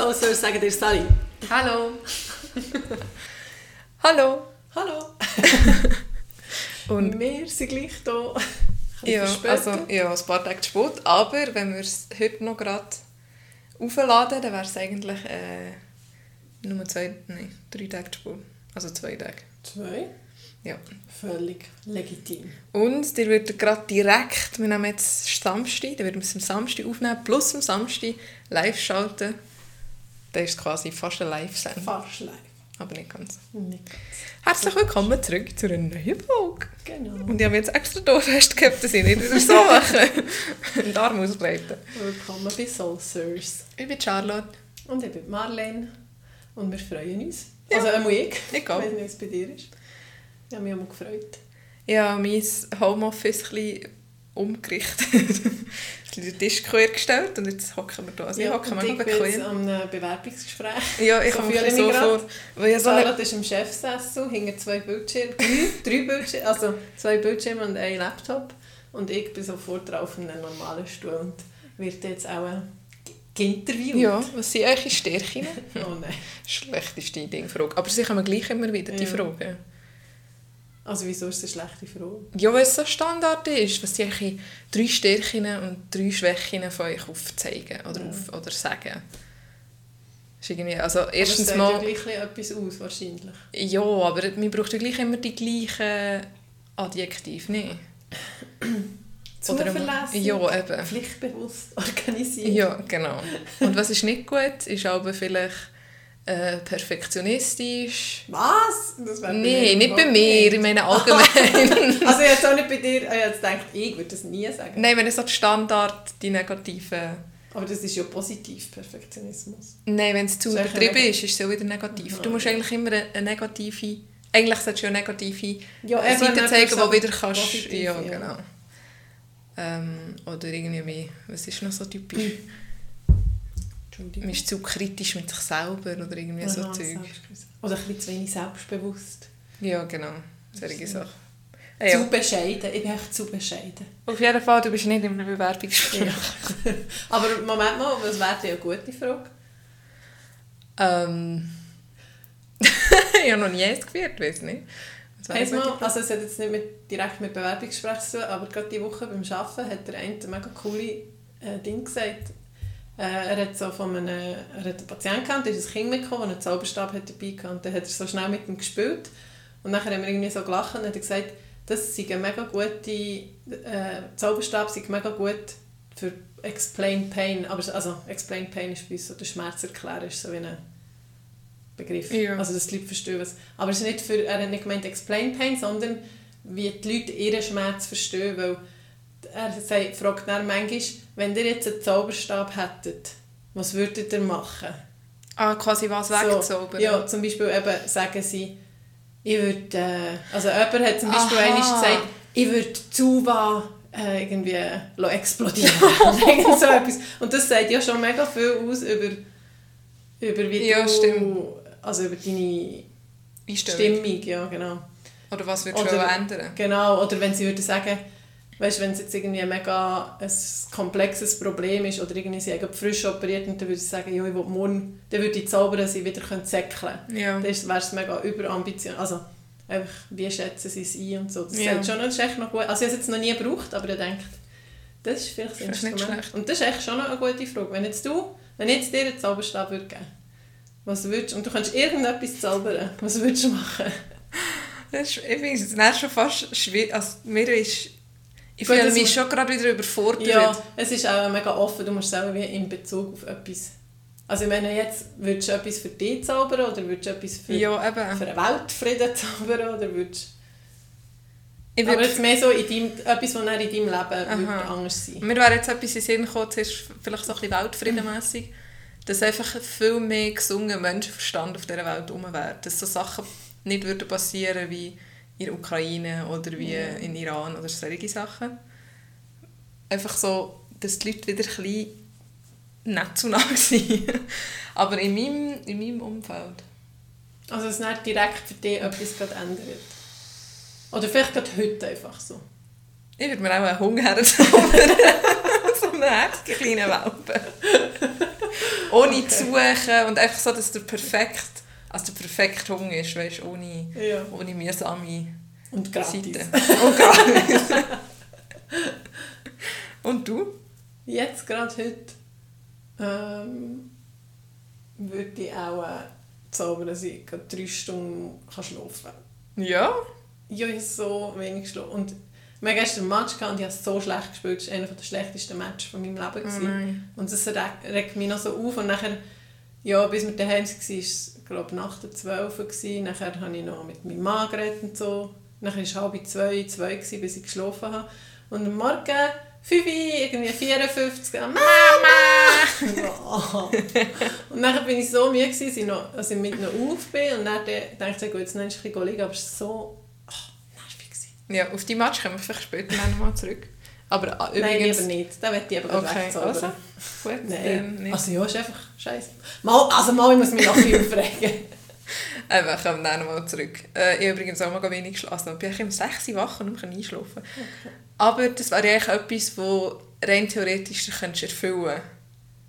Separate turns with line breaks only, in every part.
so soll sagen dir Sally.
Hallo. Hallo.
Hallo.
Und
wir sind gleich hier.
ja, also, ja, ein paar Tage zu spät, aber wenn wir es heute noch gerade aufladen, dann wäre es eigentlich äh, nur zwei, nein, drei Tage zu spät. Also zwei Tage.
Zwei?
Ja.
Völlig legitim.
Und ihr würdet gerade direkt, wir nehmen jetzt Samstag, dann würden wir es am Samstag aufnehmen, plus am Samstag live schalten. Dann ist es quasi fast eine Live-Sendung.
Fast live.
Aber nicht ganz.
Nicht ganz.
Herzlich willkommen zurück zu einer neuen Folge.
Genau.
Und ich habe jetzt extra hier festgehabt, dass ich nicht wieder so mache. Den Arm ausbreiten.
Willkommen bei Soul Sirs.
Ich bin Charlotte.
Und ich bin Marlene. Und wir freuen uns.
Ja.
Also einmal ich.
Ich auch.
wie es bei dir ist. Ich habe mich auch gefreut.
Habe mein Homeoffice ein bisschen umgerichtet. den Tisch quer gestellt und jetzt hocken wir hier. Also ich hocke
und
mega
ich bin am äh, Bewerbungsgespräch.
Ja, ich
So
komme
fühle
mir
ich
so
mich
vor. Weil so eine,
ist im Chefsessel, hinter zwei Bildschirmen, drei, drei Bildschirme, also zwei Bildschirme und ein Laptop. Und ich bin sofort drauf in einem normalen Stuhl und werde jetzt auch äh, geinterviewt.
ja, was sind eure Stärken?
Oh nein.
Schlechteste Dingfrage. Aber sie kommen gleich immer wieder, die
Ja.
Fragen.
Also wieso ist das eine schlechte Frage?
Ja, weil es so Standard ist, was eure drei Stärken und drei Schwächen von euch aufzeigen oder,
Ja.
auf, oder sagen. Ist irgendwie, also
Aber
erstens
es sagt
mal...
ja gleich etwas aus, wahrscheinlich.
Ja, aber man braucht ja gleich immer die gleichen Adjektive, nicht? Oder-
Zuverlässig,
Ja, eben.
pflichtbewusst, organisiert.
Ja, genau. Und was ist nicht gut, ist aber vielleicht äh, perfektionistisch.
Was? Das mir
nicht bei mir, ich meine allgemein.
Also jetzt auch nicht bei dir, ich jetzt gedacht, ich würde das nie sagen.
Nein, wenn es so die Standard, die negativen...
Aber das ist ja positiv, Perfektionismus.
Nein, wenn es zu übertrieben ist, ist es auch wieder negativ.
Aha,
Du musst
ja.
eigentlich immer eine, negative... Eigentlich solltest du ja negative
Ja,
Seiten zeigen, wo wieder kannst...
positiv,
ja, genau. Ähm, oder irgendwie, was ist noch so typisch?
Entschuldigung.
Man ist zu kritisch mit sich selber oder irgendwie so
Aha,
Zeug.
Selbstbewusst. Oder ein bisschen zu wenig selbstbewusst.
Ja, genau. Solche
So.
Sachen.
Zu
ja.
bescheiden. Ich bin echt zu bescheiden.
Auf jeden Fall, du bist nicht in einem Bewerbungsgespräch.
Ja. Aber Moment mal, was wäre denn eine gute Frage?
Ähm, ich habe noch nie eins geführt, weiß nicht. Eine
mal, also es hat jetzt nicht mit, direkt mit Bewerbungsgespräch zu tun, aber gerade diese Woche beim Arbeiten hat der eine ein mega coole äh, Ding gesagt. Äh, er hat so von einem, er hat einen Patienten gehabt, da ist ein Kind mitgekommen, der einen Zauberstab hat dabei gehabt. Und dann hat er so schnell mit ihm gespielt. Und dann haben wir irgendwie so gelacht und hat gesagt, das sei eine mega gute, äh, Zauberstab sei mega gut für Explain Pain. Aber, so- also Explain Pain ist bei uns so der Schmerz erklären, ist so wie ein Begriff.
Ja.
Also dass die Leute verstehen, was... Aber es ist nicht für, er hat nicht gemeint Explain Pain, sondern wie die Leute ihren Schmerz verstehen, weil er sagt, fragt dann manchmal, wenn ihr jetzt einen Zauberstab hättet, was würdet ihr machen?
Ah, quasi was wegzaubern.
ja, zum Beispiel eben sagen sie, ich würde, äh, also jemand hat zum Beispiel einmal gesagt, ich würde Zuba äh, irgendwie lassen explodieren Irgend so etwas. Und das sagt ja schon mega viel aus über, über wie
Ja,
du,
stimmt.
also über deine
Einstellung.
Stimmung, ja genau.
Oder was würdest du ändern?
Genau, oder wenn sie würden sagen, weißt, wenn es jetzt irgendwie ein mega ein komplexes Problem ist oder irgendwie sie frisch operiert und dann würde sie sagen, ja, ich will morgen, dann würde ich zaubern, dass sie wieder säckeln können.
Ja.
Dann wäre es mega überambition. Also, einfach, wie schätzen sie es ein und so. Das
Ja.
sagt schon, das ist echt noch gut. Also, ich habe es jetzt noch nie gebraucht, aber ich denke, das ist vielleicht
Das ist
Instrument. Und das ist echt schon noch eine gute Frage. Wenn jetzt du, wenn ich jetzt dir einen Zauberstab würde geben, was würdest und du kannst irgendetwas zaubern, was würdest du machen?
Das ist, ich finde es schon fast schwierig. Also, mir ist, ich
Gut,
fühle mich schon gerade wieder überfordert.
Ja, es ist auch mega offen. Du musst auch wie in Bezug auf etwas... Also ich meine, jetzt würdest du etwas für dich zaubern oder würdest du etwas für,
ja
für einen Weltfrieden zaubern oder würdest...
Ich
Aber
würd,
jetzt mehr so in deinem, etwas, was in deinem Leben anders sein
mir wäre jetzt etwas in den Sinn gekommen, zuerst vielleicht so ein bisschen weltfriedenmässig, dass einfach viel mehr gesunder Menschenverstand auf dieser Welt herum wäre. Dass so Sachen nicht würden passieren wie in der Ukraine oder wie
Ja.
in Iran oder solche Sachen. Einfach so, dass die Leute wieder ein bisschen nicht zu nah sind. Aber in meinem, in meinem Umfeld.
Also es nicht direkt für dich etwas gerade ändert. Oder vielleicht gerade heute einfach so.
Ich würde mir auch einen Hunger herzaubern. so einen herzigen kleinen Welpen. ohne okay. zu suchen und einfach so, dass der perfekt, also der perfekte Hunger ist, weißt ohne,
Ja.
ohne mühsame
Und gratis.
Seiten. Und gratis. und du?
Jetzt, gerade heute, ähm, würde ich auch äh, zaubern, dass ich gerade drei Stunden kann schlafen kann.
Ja?
Ja, ich habe so wenig geschlafen. Und wir haben gestern einen Match gehabt und ich habe so schlecht gespielt. Das war einer der schlechtesten Matches von meinem Leben.
Oh nein.
Und das regt, regt mich noch so auf. Und nachher, ja, bis wir daheim waren, war es, glaube ich, nach der 12 Uhr. gewesen. Nachher habe ich noch mit meinem Mann geredet und so. Nachher war es halb zwei, zwei, gewesen, bis ich geschlafen habe. Und am Morgen, 5 Uhr, irgendwie 54, Mama! Mama! und dann bin ich so müde, gewesen, dass ich, noch, als ich mit ihnen auf bin. Und dann dachte ich, gut, jetzt noch ein bisschen liegen. Aber es war so ach, nervig. gewesen.
Ja, auf die Match kommen wir vielleicht später noch mal zurück. Aber ah,
Nein,
übrigens...
lieber nicht. Da wird ich aber okay. Wegzaubern.
also, gut, dann
Nein, also ja, ist einfach scheiße. Mal, also mal, ich muss mich noch viel aufregen.
Einfach, kommen dann nochmal zurück. Äh, ich habe übrigens auch mal wenig geschlafen. Ich bin eigentlich um 6 Uhr wach und nicht mehr einschlafen.
Okay.
Aber das wäre eigentlich etwas, das rein theoretisch du könntest erfüllen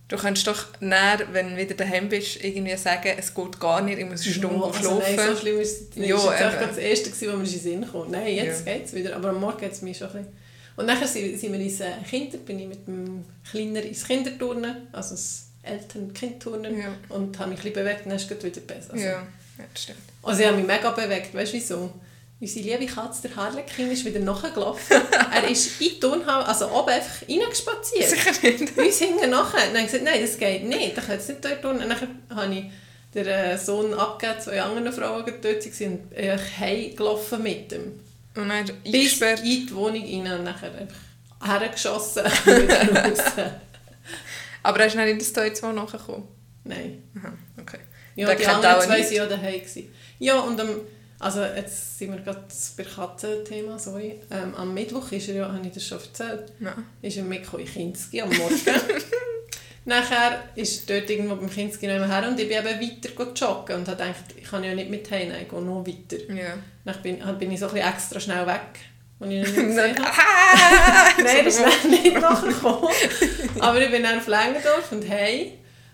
Du kannst doch näher, wenn du wieder daheim bist, irgendwie sagen, es geht gar nicht, ich muss eine Stunde
also
schlafen.
Nein, so schlimm ist es nicht.
Ja,
das war
eben.
das Erste, wo mir in den Sinn kam. Nein, jetzt
Ja.
geht es wieder. Aber am Morgen geht es mir schon ein bisschen. Und nachher sind, wir ins Kinder, bin ich mit dem Kleiner ins Kinderturnen, also das Eltern-Kind-Turnen.
Ja.
Und habe mich ein bisschen bewegt und dann ist es wieder besser. Also,
ja, ja, das stimmt.
Also ich habe mich mega bewegt, weißt du wieso? Unsere liebe Katze, der Harlequin, ist wieder nachgelaufen. er ist in die Turnhalle, also oben einfach reingespaziert.
Sicher nicht.
Uns hinten nachher. Dann habe ich gesagt, nein, das geht nicht. Ich kann jetzt nicht dort tun. Und dann habe ich den äh, Sohn abgegeben, zwei anderen Frauen die dort waren, und bin ich heimgelaufen mit ihm.
Und dann
Bis in die Wohnung rein und nachher einfach hergeschossen.
Aber er ist nicht in das Toy 2 nachgekommen.
Nein.
Aha, okay.
Ja,
Der
die anderen zwei waren ja daheim. Ja, und am, also jetzt sind wir gerade bei Katzen-Thema, sorry. Ähm, am Mittwoch ist er ja, habe ich das schon erzählt,
Nein.
ist er mit in Kinski am Morgen. Nachher ist dort irgendwo beim Kinski noch her und ich bin eben weiter joggen und habe gedacht, ich kann ja nicht mit heim, ich gehe noch weiter.
Ja.
Dann bin, dann bin ich so ein bisschen extra schnell weg, als ich ihn nicht gesehen habe. Nein, das ist dann nicht nachgekommen. Aber ich bin dann auf Längendorf und heim.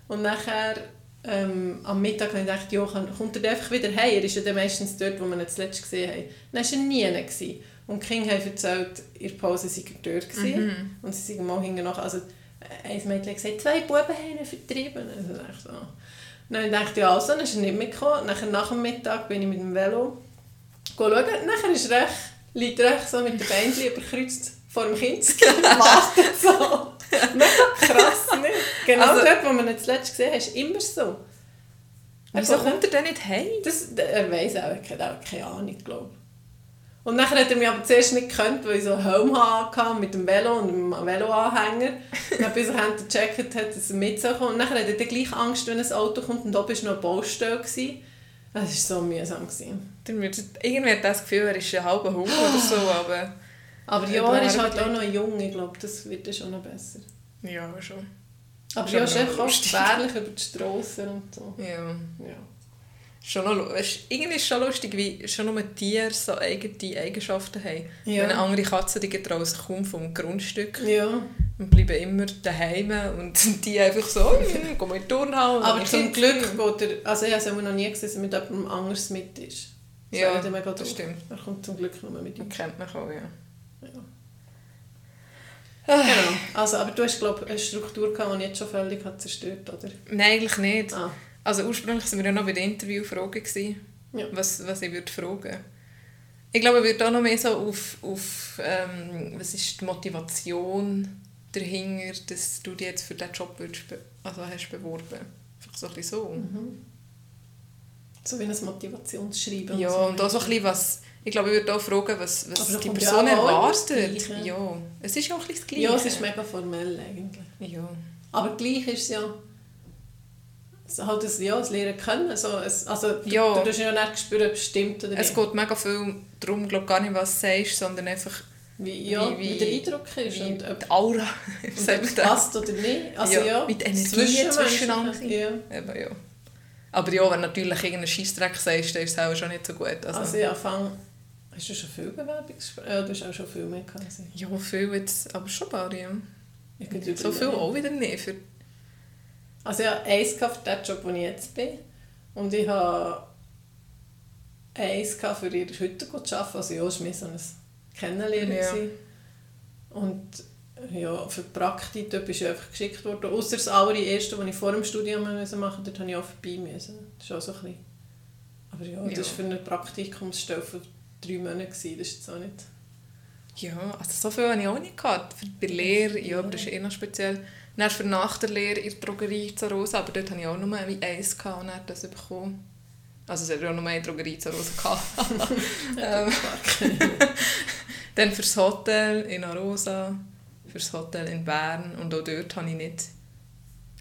Und nachher ähm, am Mittag habe ich gedacht, ja, kann, kommt er einfach wieder heim? Er ist ja dann meistens dort, wo wir ihn zuletzt gesehen haben. Dann war er nie. Gewesen. Und die Kinder haben erzählt, in der Pause sei er dort. Gewesen. Und sie sind mal hinten nach. Also, äh, ein Mädchen gesagt, zwei Buben haben ihn vertrieben. Also, ich so. Dann dachte ich, ja, also, dann ist er nicht mitgekommen. Nachher, nach dem Mittag bin ich mit dem Velo schauen. Nachher ist recht, liegt recht so mit den Beinen überkreuzt vor dem Kind wartet so. Krass, nicht? Genau
Also-
dort, wo man ihn zuletzt gesehen hat, ist immer so.
Wieso
Also,
kommt er denn nicht heim?
das, er weiss auch, er hat auch keine Ahnung, glaube. Und nachher hat er mich aber zuerst nicht gekannt, weil ich so Helm hatte mit dem Velo und dem Veloanhänger. Dann bis er dann gecheckt hat, dass er mit so kommt. Und nachher hat er dann gleich Angst, wenn ein Auto kommt und oben war noch eine Baustelle. gewesen. Das war so mühsam. Gewesen.
Dann wird- Irgendwie hat das Gefühl, er ist ein halber Hund oder so, aber...
Aber
Ja,
er ist halt auch noch jung, ich glaube, das wird dann schon noch besser.
Ja, schon.
Aber ja, ist einfach gefährlich über die Strassen und so.
Ja.
Ja.
Schon noch, irgendwie ist es schon lustig, wie schon nur Tiere so eigene Eigenschaften haben.
Ja.
Wenn andere Katze die trauen sich kaum vom Grundstück
ja.
und bleiben immer daheim und die einfach so, «Hm, gehen wir in die Turnhalle.
Aber zum Glück geht er, also ich habe noch nie gesehen, dass mit jemandem anders mit ist. Das
Ja, das
doof.
stimmt.
Er kommt zum Glück nur mit ihm.
Man kennt mich auch, ja.
Ja.
Ah.
Genau. Also, aber du hast, glaube ich, eine Struktur gehabt, die jetzt schon völlig hat zerstört oder?
Nein, eigentlich nicht.
Ah,
Also ursprünglich waren wir ja noch bei den Interviewfragen, gewesen,
Ja.
was, was ich würde fragen Ich glaube, ich würde auch noch mehr so auf, auf ähm, was ist die Motivation dahinter, dass du dich jetzt für diesen Job würdest also hast beworben. Einfach so ein bisschen so.
mhm. So wie ein Motivationsschreiben.
Ja, und auch so ein bisschen, was... Ich glaube, ich würde auch fragen, was, was die Person erwartet. Ja, es ist ja auch ein bisschen das Gleiche.
Ja, es ist mega formell eigentlich.
Ja.
Aber gleich ist es ja halt das, ja, das Lehren können. Also, es, also du,
Ja.
du tust ja nicht spüren, ob es stimmt oder
Es
nicht.
geht mega viel darum, glaube gar nicht, was du sagst, sondern einfach,
Wie, ja,
wie-
wie,
wie-
der Eindruck ist
wie
und ob,
die Aura,
und ob es passt oder nicht. Also,
Ja,
ja,
mit Energie zwischeneinander.
Ja.
Eben, ja. Aber ja, wenn du natürlich irgendeinen Scheissdreck sagst, dann ist es auch schon nicht so gut. Also,
Also, ich anfange... Hast du schon viel Bewerbungsgespräche? Ja, du hast auch schon viel mehr gehabt. als ich.
ja, viel jetzt, aber schon ein paar, ja.
Ich
So viel auch wieder nicht. Für,
Also ich habe eins für den Job, wo ich jetzt bin. Und ich habe eins für ihre Hütte zu arbeiten. Also ja, es war mehr so ein Kennenlernen.
Ja.
Und ja, für die Praktik bist du einfach geschickt worden. Außer das allererste, das ich vor dem Studium machen musste, dort musste ich auch vorbei. Müssen. Das ist auch so ein bisschen... Aber ja, das war für eine Praktikumsstelle für drei Monate. gewesen. Das ist jetzt auch nicht...
Ja, also so viel habe ich auch nicht gehabt. Für bei der Lehre, ja, aber das ist eh noch speziell. Dann für nach der Lehre in der Drogerie zu Rosa, aber dort hatte ich auch nur wie eins gehabt und dann das bekommen. Also es hat ja auch nur eine Drogerie zu Rosa gehabt. ähm, dann fürs Hotel in Arosa, fürs Hotel in Bern und auch dort habe ich nicht...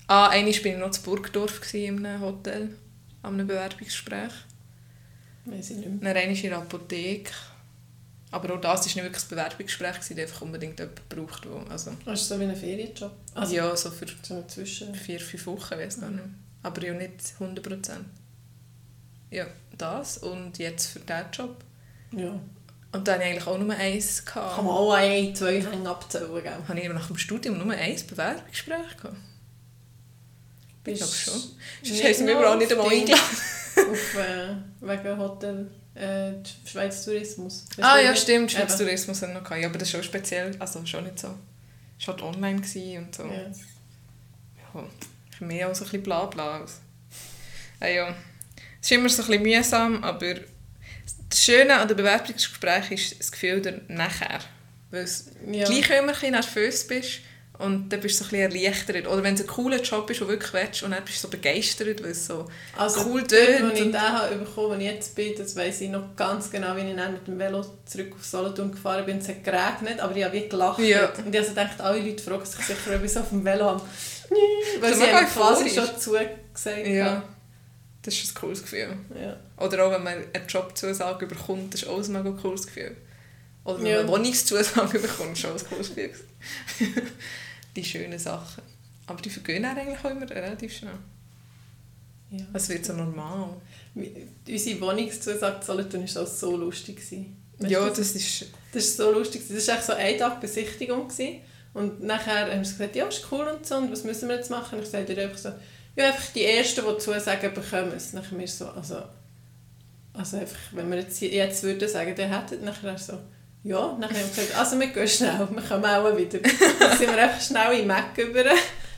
Ah, einmal war ich noch in Burgdorf in einem Hotel, an einem Bewerbungsgespräch.
Weiss ich nicht mehr.
Dann in der Apotheke. Aber auch das war nicht wirklich ein Bewerbungsgespräch, gewesen, einfach unbedingt jemand gebraucht, wo, also,
Das ist so wie ein Ferienjob. Also
ja, so für
so Zwischen...
vier, fünf Wochen, weiß gar nicht. Aber ja nicht 100 Prozent. Ja, das und jetzt für diesen Job.
Ja.
Und dann hatte ich eigentlich auch nur eins. Gehabt.
Kann man auch ein, zwei Hänge abzählen, gell?
Habe ich nach dem Studium nur eins Bewerbungsgespräch gehabt? Ich glaube schon. Sonst haben sie mich überall nicht einmal eingeladen.
auf, äh, wegen Hotel äh, Schweiz Tourismus. Weißt
Ah ja,
nicht?
stimmt, Schweiz
Eben.
Tourismus wir noch gehabt. Ja, aber das war schon speziell, also schon nicht so. Es war halt online und so.
Ja.
Ja, ist mehr als ein bisschen Blabla. aus. Ah, ja. Es ist immer so ein bisschen mühsam, aber das Schöne an den Bewerbungsgesprächen ist das Gefühl der nachher. Weil es
Ja.
gleich immer ein bisschen nervös bist und dann bist du so ein bisschen erleichtert. Oder wenn es ein cooler Job ist, den du wirklich willst und dann bist du so begeistert, weil es so
Also
cool tönt.
wo ich den habe bekommen, wo ich jetzt bin, das weiss ich noch ganz genau, wie ich dann mit dem Velo zurück auf Solothurn gefahren bin. Es hat geregnet, aber ich habe wie gelacht.
Ja.
Und ich habe so gedacht, alle Leute fragen sich sicher, ob ich so auf dem Velo habe. Weil sie haben quasi schon zugesagt.
Ja, das ist ein cooles Gefühl.
ja.
Oder auch wenn man eine Jobzusage bekommt, das ist auch ein mega cooles Gefühl. Oder wenn
Ja.
man Wohnungszusage bekommt, ist auch ein cooles Gefühl. die schönen Sachen. Aber die vergehen dann eigentlich auch immer relativ schnell.
Ja.
Es wird so normal.
Unsere Wohnungszusage zu Solothurn war auch so lustig. Weißt
ja,
du,
das ist...
Das war so lustig. Das war echt so ein Tag Besichtigung. Gewesen. Und nachher haben sie gesagt, ja, ist cool und so, und was müssen wir jetzt machen? Und ich sagte einfach so, ja, einfach die Ersten, die Zusagen bekommen. Und Nachher wir so, also, also einfach, wenn wir jetzt, jetzt würden sagen, der hätte, nachher so, ja, nachher haben wir gesagt, also wir gehen schnell, wir kommen auch wieder. Dann sind wir einfach schnell in Mac über.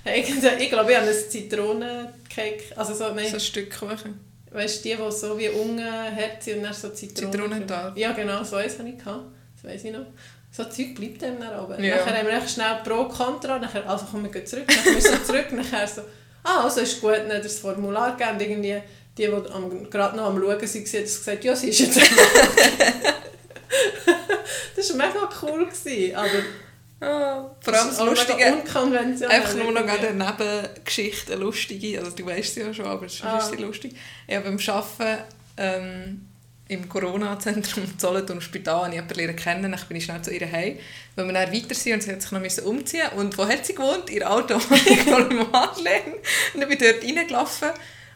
Ich glaube, ich habe einen Zitronencake, also so, nein,
So ein Stück Kuchen.
Weißt du, die, die so wie unten hart sind und dann so Zitronen...
Zitronentart.
Ja, genau, so eins hatte ich. gehabt. Das weiss ich noch. So Zeug bleibt dann dann oben.
Ja.
Nachher haben wir echt schnell Pro, Contra, nachher, also komm, wir zurück, nachher müssen wir zurück, nachher so, ah, also ist gut, dann das Formular gegeben irgendwie die, die am, gerade noch am Schauen waren, haben gesagt, ja, sie ist jetzt Das war mega cool, gewesen, aber
Ah, vor allem das
mega
Lustige... Einfach nur noch eine Nebengeschichte, eine lustige, also du weißt sie ja schon, aber es ist
Ah.
ah. lustig. Ich habe beim Arbeiten ähm, im Corona-Zentrum Solothurn Spital habe ich jemanden kennen, dann bin ich schnell zu ihr heim, weil wir dann weiter sind und sie hat sich noch müssen umziehen und wo hat sie gewohnt? Ihr Auto im Madeleine. Und dann bin ich dort reingelaufen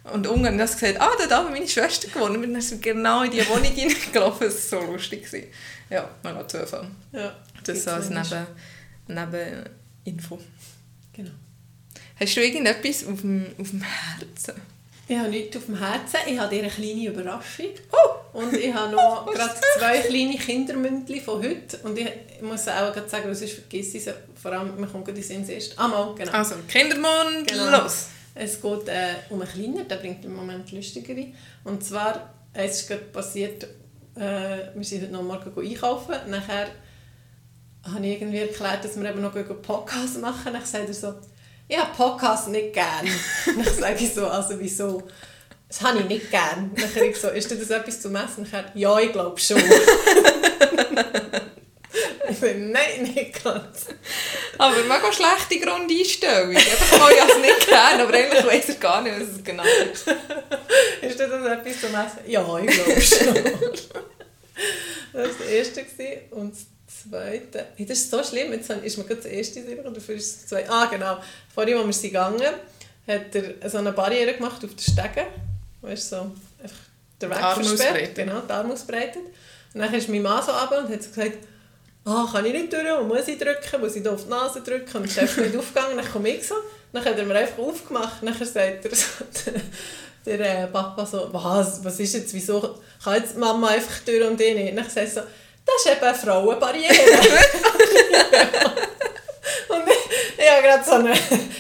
und haben das gesagt, ah, da hat meine Schwester gewohnt. Und dann sind genau in diese Wohnung reingelaufen, das war so lustig. gewesen. Ja, mega Zufall.
Ja,
Das so als Neben, Nebeninfo.
Genau.
Hast du irgendetwas auf dem, auf dem Herzen?
Ich habe nichts auf dem Herzen. Ich habe dir eine kleine Überraschung. Und ich habe noch gerade zwei kleine Kindermündchen von heute. Und ich muss auch gerade sagen, sonst vergesse ich sie. Vor allem, man kommt gerade in den Sinn erst. Ah, mal, genau.
Also, Kindermund,
Genau.
los!
Es geht äh, um einen Kleiner, der bringt im Moment lustigere. Und zwar, es ist gerade passiert, äh, wir sind heute noch morgen einkaufen. Nachher habe ich irgendwie erklärt, dass wir eben noch einen Podcast machen. Dann sagt er so, ich habe Podcast nicht gern. dann sage ich so, also wieso? Das habe ich nicht gern. Dann sage ich so, ist das etwas zum Essen? Dann ja, ich glaube schon. nein, nicht ganz.
Aber mega schlechte Grundeinstellung. Einfach mal, ich es nicht gerne, aber eigentlich weiss er gar nicht, was es genau ist.
Ist das etwas zum Essen? Ja, ich glaube schon. das war das Erste. Und das Zweite... Hey, das ist so schlimm. Jetzt ist mir gerade das Erste und dafür ist das Zweite... Ah, genau. Vorhin, als wir sind gegangen, hat er so eine Barriere gemacht auf den Stegen. Weißt du, so einfach den Weg versperrt. Genau, die Arme ausbreitet. Und dann ist mein Mann so runter und hat gesagt, ah, kann ich nicht durch, wo muss ich drücken, muss ich da auf die Nase drücken und der ist nicht aufgegangen. Dann komme ich so, Dann hat er mir einfach aufgemacht. Dann sagt er so, der, der Papa so, was, was ist jetzt, wieso kann jetzt Mama einfach durch und ich nicht? Dann sagt er so, das ist eben eine Frauenbarriere. und ich, ich habe gerade so einen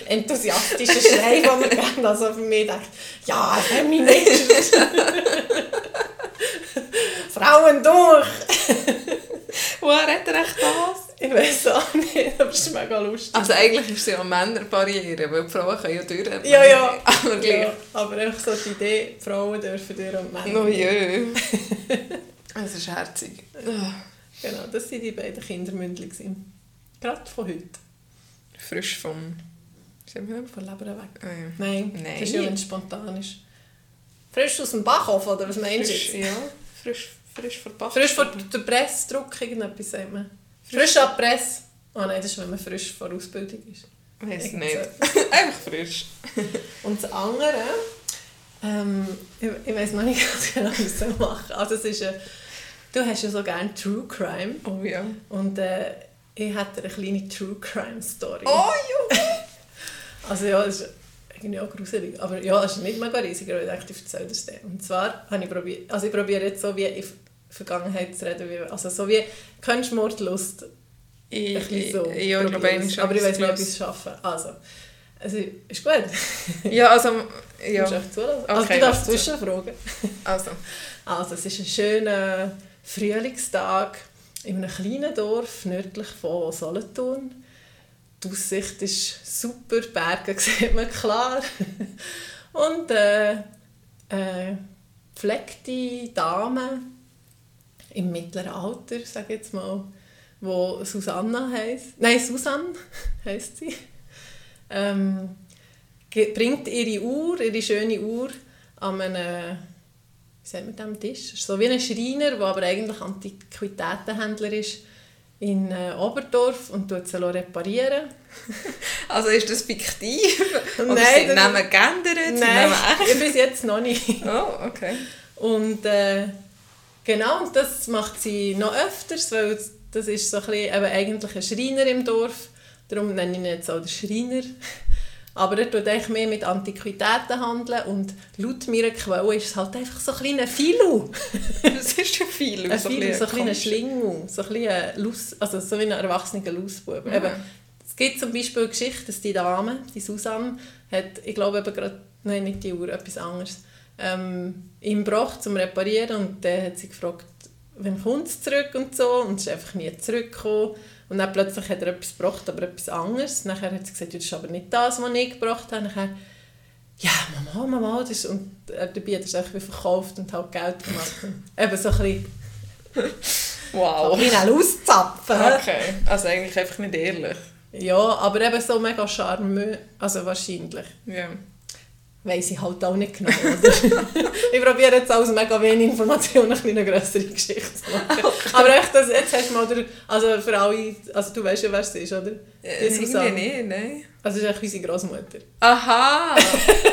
enthusiastischen Schrei, den man gerne also für mich denkt, ja, Feminist. Frauen durch.
Woher hat er echt das?
Ich weiß auch nicht, aber es ist mega lustig.
Also eigentlich ist es ja eine Männerbarriere, weil die Frauen können ja durch.
Ja, ja.
Aber gleich.
ja, aber einfach so die Idee, Frauen dürfen durch und Männer.
Oh jö. Das ist herzig.
Genau, das waren die beiden Kindermündchen. gewesen. Gerade von heute.
Frisch vom... Sind wir
Von Leber weg.
Ah, ja.
Nein,
Nein.
das ist ja, wenn es spontan ist. Frisch aus dem Backofen, oder was meinst du
Frisch, ja. Frisch, frisch verpackt.
Frisch vor der Pressdruck, irgendetwas sagt man. Frisch ab Press. Oh nein, das ist, wenn man frisch vor Ausbildung ist. Irgend
nicht. Einfach frisch.
Und das andere, ähm, ich, ich weiß noch nicht ganz genau, wie ich es machen Also es ist, äh, du hast ja so gerne True Crime
Oh ja.
und äh, ich hätte eine kleine True Crime Story.
Oh ja.
Also ja, das ist irgendwie auch gruselig. Aber ja, es ist nicht mega riesig, aber ich dachte, ich erzähle das. Und zwar habe ich probiert, also ich probiere jetzt so wie in der Vergangenheit zu reden, wie, also so wie, kennst du Mordlust?
Ich,
Ein bisschen so.
ja, ich glaube, ich.
Aber ich weiß nicht, ob ich es schaffe. Also, also ist gut.
Ja, also...
Du
Ja.
musst echt zulassen. Also
Okay,
du darfst zwischenfragen.
Also.
Also es ist ein schöner Frühlingstag in einem kleinen Dorf nördlich von Solothurn. Die Aussicht ist super, die Berge sieht man klar. Und äh, äh, pflegte Dame im mittleren Alter, sage ich jetzt mal, wo Susanna heisst. Nein, Susanne heisst sie. Ähm, bringt ihre Uhr, ihre schöne Uhr, an einen, wie sagt man Tisch? So wie ein Schreiner, der aber eigentlich Antiquitätenhändler ist, in äh, Oberdorf und tut sie reparieren.
Also ist das fiktiv? Oder
Nein,
sind Namen geändert? Sind
Nein,
echt?
bis jetzt noch nicht.
Oh, okay.
Und äh, genau, und das macht sie noch öfters, weil das ist so ein bisschen, eben eigentlich ein Schreiner im Dorf. Darum nenne ich ihn jetzt auch den Schreiner. Aber er tut eigentlich mehr mit Antiquitäten handeln und laut meiner Quelle ist es halt einfach so ein kleiner Filu.
Das ist schon viel.
Ein Filu, so ein kleiner. Schlingel, so ein kleiner Laus, also so wie ein erwachsener Lausbub.
Mhm.
Eben, Es gibt zum Beispiel eine Geschichte, dass die Dame, die Susanne, hat, ich glaube eben gerade, nein, nicht die Uhr, etwas anderes, ähm, ihm gebracht zum Reparieren und dann hat sie gefragt, wann kommt es zurück und so und es ist einfach nie zurückgekommen. Und dann plötzlich hat er etwas gebracht, aber etwas anderes. Nachher hat sie gesagt, das ist aber nicht das, was ich gebracht habe. Nachher, ja, Mama, Mama, das ist... Und äh, dabei hat er es einfach verkauft und hat Geld gemacht. Eben so ein bisschen,
Wow.
ein bisschen auszapfen.
Okay. Also eigentlich einfach nicht ehrlich.
Ja, aber eben so mega charmeux, also wahrscheinlich.
Ja.
Weiss ich halt auch nicht genau. Oder? ich probiere jetzt aus mega wenig Informationen ein eine grössere Geschichte zu machen. Aber echt, das, jetzt hast du mal, der, also für alle, also du weißt ja, wer es ist, oder?
Äh. Irgendwie nicht, nein.
Also das ist eigentlich unsere Großmutter.
Aha!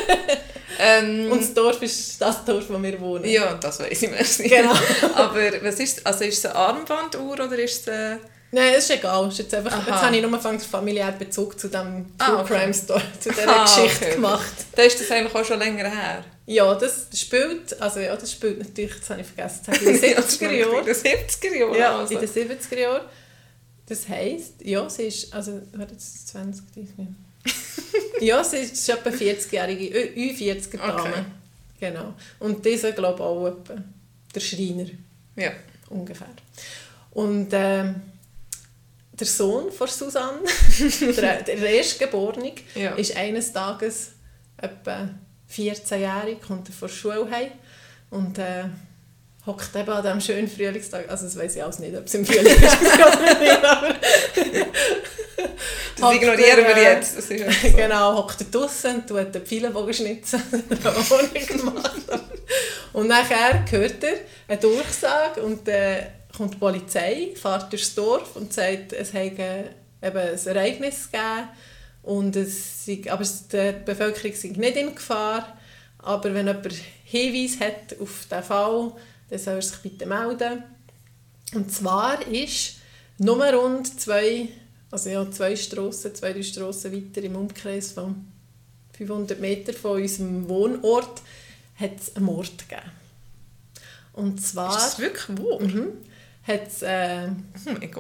ähm,
Und das Dorf ist das Dorf, wo wir wohnen.
ja, das weiß ich merci.
Genau.
Aber was ist also ist es eine Armbanduhr oder ist es eine...
Nein, es ist egal. Es ist jetzt, einfach,
Aha.
jetzt habe ich nur einen familiären Bezug zu dem
Ah,
True
okay.
Crime Story, zu dieser
Ah,
Geschichte
okay.
gemacht.
Da ist das eigentlich auch schon länger her.
Ja, das spielt, also ja, das spielt natürlich, das habe ich vergessen zu sagen, in den 70er Jahren.
In den 70er Jahren.
Ja,
also.
in den 70er Jahren. Das heisst, ja, sie ist, also, warte, jetzt 20, 30 Ja, sie ist, ist etwa 40-jährige, Ü- Ü40er-Dame.
Okay.
Genau. Und dieser, glaube ich, auch etwa der Schreiner,
Ja.
ungefähr. Und ähm, der Sohn von Susanne, der, der Erstgeborene,
Ja.
ist eines Tages etwa 14-jährig, kommt er von der Schule heim und äh, hockt eben an diesem schönen Frühlingstag, also das weiß ich alles nicht, ob es im Frühling ist aber
Das ignorieren
er,
wir
äh,
jetzt. Das ist so.
genau, hockt er draussen und tut den Pfeilenbogen schnitzen, ich gemacht. Und nachher hört er eine Durchsage und äh, kommt die Polizei, fährt durchs Dorf und sagt, es habe eben ein Ereignis gegeben und es sei, aber die Bevölkerung sei nicht in Gefahr. Aber wenn jemand Hinweis hat auf diesen Fall, dann soll er sich bitte melden. Und zwar ist nur rund zwei also ja, zwei Strassen, zwei, drei Strassen weiter im Umkreis von 500 Meter von unserem Wohnort, hat es einen Mord gegeben. Und zwar...
Ist das wirklich wahr?
Mhm, hat es äh,
Oh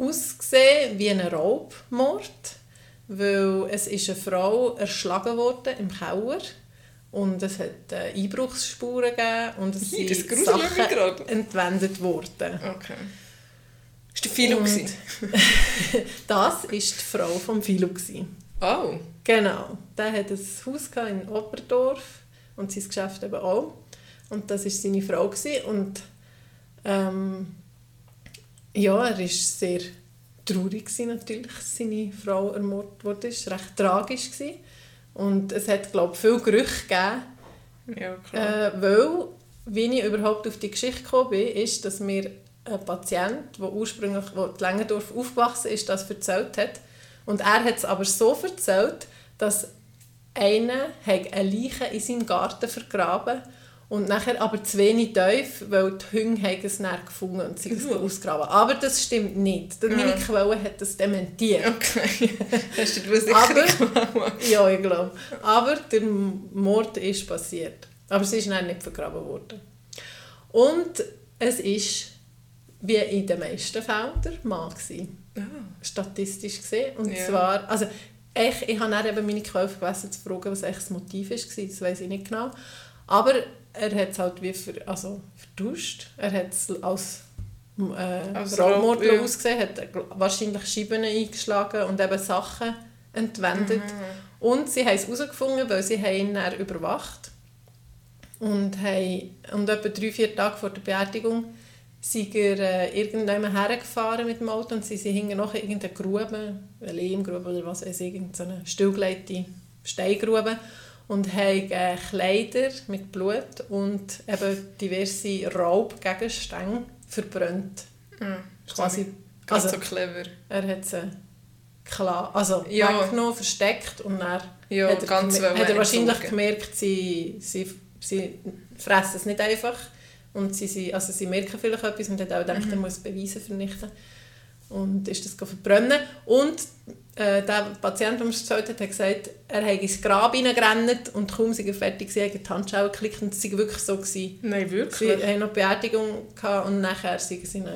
ausgesehen wie ein Raubmord, weil es ist eine Frau erschlagen worden im Keller und es hat äh, Einbruchsspuren gegeben und es
Hi, das
sind Sachen
gerade.
entwendet worden.
Okay. Ist der Philo?
Das war die Frau von Philo.
Oh.
Genau. Der hat ein Haus in Oberdorf und sein Geschäft eben auch. Und das war seine Frau. Gewesen. Und ähm, ja, er war sehr traurig gewesen, natürlich, dass seine Frau ermordet wurde. Es war recht tragisch. Gewesen. Und es hat, glaube ich, viele Gerüchte gegeben,
Ja, klar.
äh, weil, wie ich überhaupt auf die Geschichte gekommen bin, ist, dass mir ein Patient, der ursprünglich wo in Längendorf aufgewachsen ist, das erzählt hat. Und er hat es aber so erzählt, dass einer hat eine Leiche in seinem Garten vergraben und nachher aber zu wenig tief, weil die Hunde haben es dann gefunden und sie
Mhm.
ausgraben. Aber das stimmt nicht. Meine
Ja.
Quelle hat das dementiert.
Okay. Hast du das
Aber-? Ja, ich glaube. Aber der Mord ist passiert. Aber sie ist dann nicht vergraben worden. Und es ist, wie in den meisten Fällen, der Mann gewesen,
Ah.
statistisch gesehen. Und
Ja.
zwar, also ich, ich habe dann eben meine Quelle vergessen zu fragen, was echt das Motiv war, das weiß ich nicht genau. Aber er hat es halt wie ver, also vertauscht. Er hat es als äh,
Als Raub, ja.
ausgesehen, hat wahrscheinlich Scheiben eingeschlagen und eben Sachen entwendet.
Mhm.
Und sie haben es herausgefunden, weil sie haben ihn dann überwacht und haben und etwa drei, vier Tage vor der Beerdigung sind er äh, irgendjemand hergefahren mit dem Auto und sie sind hinten noch in irgendeine Grube, eine Lehmgrube oder was weiß ich, irgendeine stillgelegte Steingrube und haben äh, Kleider mit Blut und eben diverse Raubgegenstände verbrannt.
Mhm.
Quasi,
Ganz
also
so clever.
er hat sie klar, also
Ja.
weggenommen, versteckt und dann
Ja,
hat er,
ganz
hat er wahrscheinlich gemerkt, sie, sie, sie fressen es nicht einfach. Und sie, sie, also sie merken vielleicht etwas und hat auch gedacht,
Mhm.
er muss Beweise vernichten. Und ist das verbrennen. Und äh, der Patient, der mir erzählt hat, hat gesagt, er habe ins Grab hineingerannt und kaum sei er fertig war, hat die Handschuhe geklickt und es war wirklich so. Gewesen.
Nein,
Sie
wirklich?
haben noch die Beerdigung gehabt und nachher sind sie ihn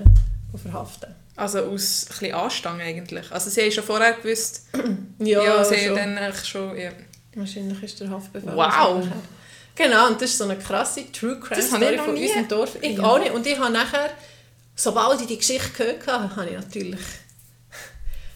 verhaften.
Also aus ein bisschen Anstang eigentlich. Also sie haben schon vorher gewusst,
Ja,
ja, sie
schon.
dann eigentlich schon... Ja.
Wahrscheinlich ist der Haftbefehl.
Wow.
Genau, und das ist so eine krasse True Crime
Das habe ich
Story
noch
von unserem Dorf. Ich
Ja.
auch nicht. Und ich habe nachher, sobald ich die Geschichte gehört habe, habe ich natürlich...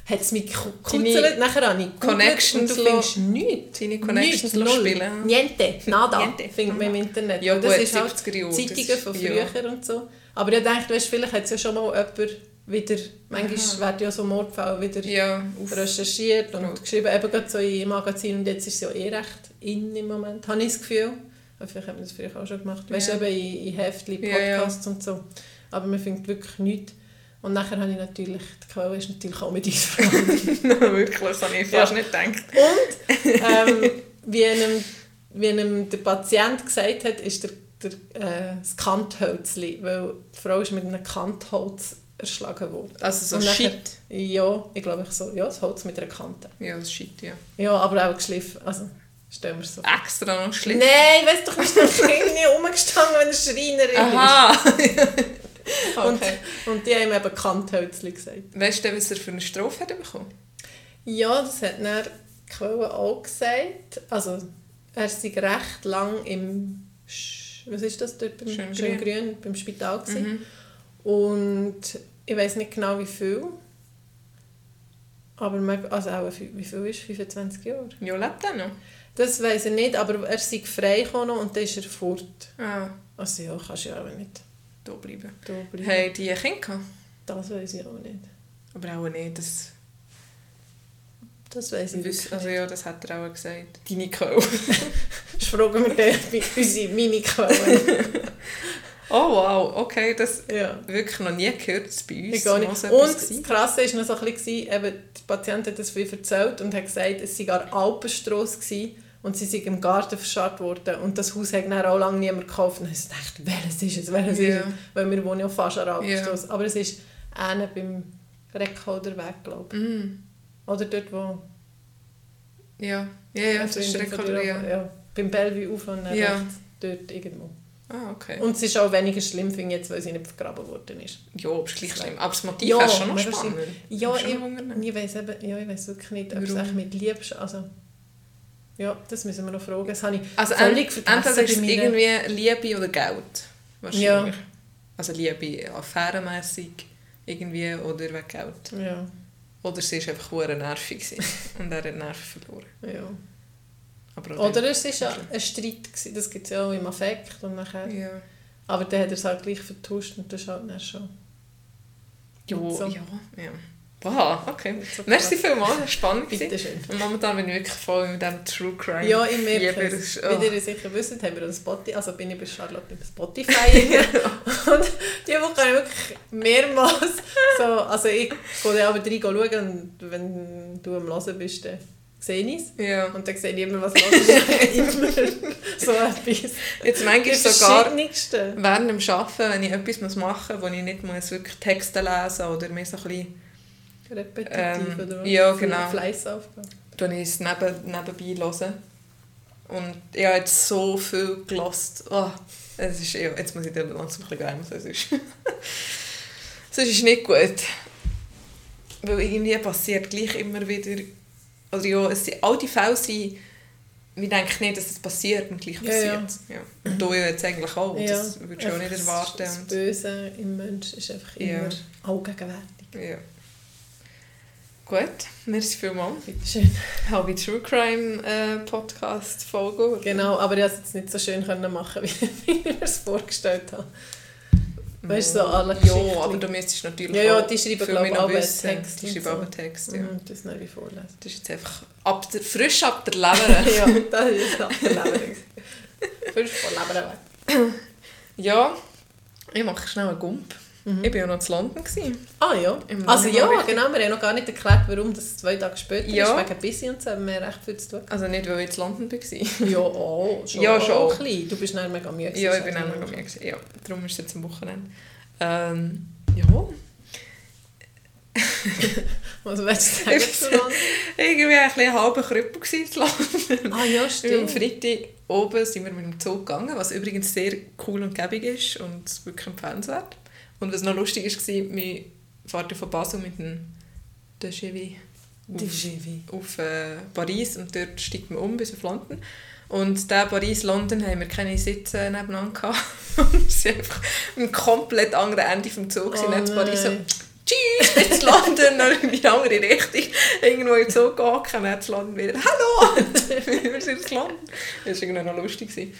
hat es mich gekuzelt. Nachher habe ich
Connections
und du findest nichts.
Deine Connections
Nichts,
spielen.
Niente, nada,
Niente.
findet man im Internet.
Ja,
das
gut,
ist halt
70er Jahre,
Zeitungen von früher
ja.
und so. Aber ich dachte, weißt, vielleicht hat es ja schon mal jemand wieder... Manchmal werden ja so Mordfälle wieder
Ja,
recherchiert und geschrieben, eben gerade so in Magazinen und jetzt ist es ja eh recht in im Moment, habe ich das Gefühl. Vielleicht hat man das früher auch schon gemacht. Weißt du,
Ja.
eben in, in Heftchen,
Ja, ja.
Podcasts und so. Aber man findet wirklich nichts. Und nachher habe ich natürlich, die Quelle ist natürlich auch mit Israel.
wirklich, das habe ich fast
Ja.
nicht gedacht.
Und ähm, wie, einem, wie einem der Patient gesagt hat, ist der, der, äh, das Kanthölzli, weil die Frau ist mit einem Kantholz erschlagen worden.
Also so
Und nachher-
Shit.
Ja, ich glaube ich so. Ja, das Holz mit einer Kante.
Ja, das Shit, ja.
Ja, aber auch geschliffen. Also, stellen wir es so.
Extra noch schlimm.
Nein, weißt du, du bist doch nie rumgestanden, wenn er Schreiner ist.
Aha!
Und,
okay.
und die haben eben Kanthölzli gesagt.
Weißt du, was er für eine Strophe hat bekommen?
Ja, das hat die Quelle auch gesagt. Also, er sei recht lang im... Sch was ist das dort? Beim
Schöngrün.
Schöngrün, beim Spital gewesen.
Mhm.
Und ich weiß nicht genau, wie viel. Aber man, also auch, wie viel ist 25 Jahre?
Ja, lebt er noch?
Das weiß ich nicht, aber er sei frei gekommen und dann ist er fort.
Ah,
Also ja, kannst du ja auch nicht
da bleiben.
da bleiben.
Haben die Kinder gehabt?
Das weiß ich auch nicht.
Aber auch nicht, das...
Das weiß ich
Wiss,
nicht.
also ja, das hat er auch gesagt. Deine Quelle.
Ich frage mich dann bei unsere Mini-Quelle.
Oh wow, okay, das
ja.
wirklich noch nie gehört bei uns.
Ich gar nicht.
so
Und das. Krasse war noch so ein bisschen, eben, der Patient hat das viel erzählt und hat gesagt, es sei eine Alpenstrasse gewesen und sie sei im Garten verscharrt worden und das Haus hat dann auch lange niemand gekauft. Und ich dachte, welches ist es, welches
Ja.
ist es? Weil wir wohnen ja fast an. Alpenstrasse. Aber es ist einer beim Reckholder Weg, glaube ich.
Mm.
Oder dort, wo...
Ja, ja, ja, das ist Reckholder, ja.
ja. Beim Bellevue auf und dann
Ja.
rechts, dort irgendwo.
Ah, okay.
Und es ist auch weniger schlimm, finde ich jetzt, weil sie nicht vergraben worden ist.
ja, aber ist gleich schlimm. Aber das Motiv
Ja,
ist schon noch spannend.
Ja, ich,
wundern.
ich weiß eben, ja, ich weiß wirklich nicht, ob es
Warum?
echt mit Liebe ist. Also, ja, das müssen wir noch fragen. Das habe ich
Also
völlig vergessen
entweder ist es irgendwie Liebe oder Geld. Wahrscheinlich. Also Liebe affärenmässig irgendwie oder wegen Geld.
Ja,
Oder sie war einfach hure nervig und er hat Nerven verloren.
ja.
Aber
Oder es war ja ein Streit, gewesen, das gibt es ja auch im Affekt. Und nachher.
Ja.
Aber dann hat er es halt gleich vertuscht und das ist halt dann schon...
Jo,
So.
ja, ja. Wow, okay. Merci vielmals, das war spannend. gewesen.
Bitte schön.
Und momentan bin ich wirklich voll mit diesem True Crime.
Ja, ich merke es.
Oh.
Wie ihr sicher wisst, haben wir uns Spotify, also bin ich bei Charlotte im Spotify und diese Woche habe ich wirklich mehrmals so, also ich gehe dann aber rein schauen und wenn du am Hören bist, dann sehe ich es.
Ja.
Und dann sehe ich immer, was los ist. immer so etwas.
Jetzt manchmal
Das
sogar während dem Arbeiten, wenn ich etwas machen muss, wo ich nicht muss wirklich Texte lesen oder mir so ein bisschen
Repetitiv,
Ähm,
oder was?
ja, genau.
Fleißaufgabe.
tue ich es neben, nebenbei hören. Und ich habe jetzt so viel gehört. Oh, es ist, ja, jetzt muss ich dann langsam ein bisschen bremsen. Sonst, sonst ist es nicht gut. Weil irgendwie passiert gleich immer wieder... Oder ja, es sind, all die Fälle sind... Wir denken nicht, dass es passiert und gleich
Ja,
passiert. Ja. Und du ja jetzt eigentlich auch.
Ja,
Das würdest du auch nicht erwarten.
Das Böse im Mensch ist einfach
Ja.
immer allgegenwärtig.
Ja. Gut, merci vielmals.
Bitteschön.
Ich True Crime äh, Podcast Folge.
Genau, aber ich konnte es jetzt nicht so schön können machen, wie ich mir es vorgestellt habe. Weißt du, so alle
Ja,
Geschichten.
aber du müsstest natürlich
Ja, ja, die schreiben, glaube ich, auch. Text
Die schreiben
so.
auch Text, ja.
Mhm, das nicht wie vorlesen.
Das ist jetzt einfach ab der, frisch ab der Leber.
ja, das ist ab der Leber. Frisch von Leber weg.
ja, ich mache schnell einen Gump.
Mhm.
Ich war ja noch in London. Gewesen.
Ah ja. Also ja,
richtig-
genau, wir haben noch gar nicht erklärt, warum das zwei Tage später
Ja.
ist. Wegen Busy und so haben wir recht viel zu tun.
Also nicht, weil ich in London war.
Ja, oh, schon.
Ja, schon.
Auch ein bisschen. Du bist dann mega müde.
ja, ich bin auch mega gewesen. Ja, darum ist es jetzt am Wochenende. Ähm, ja,
Was willst du sagen zu London?
irgendwie ein bisschen halber Krüppel in London.
Ah ja,
Am
stimmt.
Freitag oben sind wir mit dem Zug gegangen, was übrigens sehr cool und gäbig ist und wirklich empfehlenswert. Und was noch lustig war, wir fahren von Basel mit dem DGV auf, auf äh, Paris und dort steigt man um bis auf London. Und der Paris-London haben wir keine Sitze nebeneinander gehabt. Und wir waren einfach am komplett anderen Ende vom Zug.
Oh
nicht Paris so, tschüss, bis London, dann in die andere Richtung. Irgendwo im Zug dann zu London wieder, hallo, wir sind in London. Das war irgendwie noch lustig.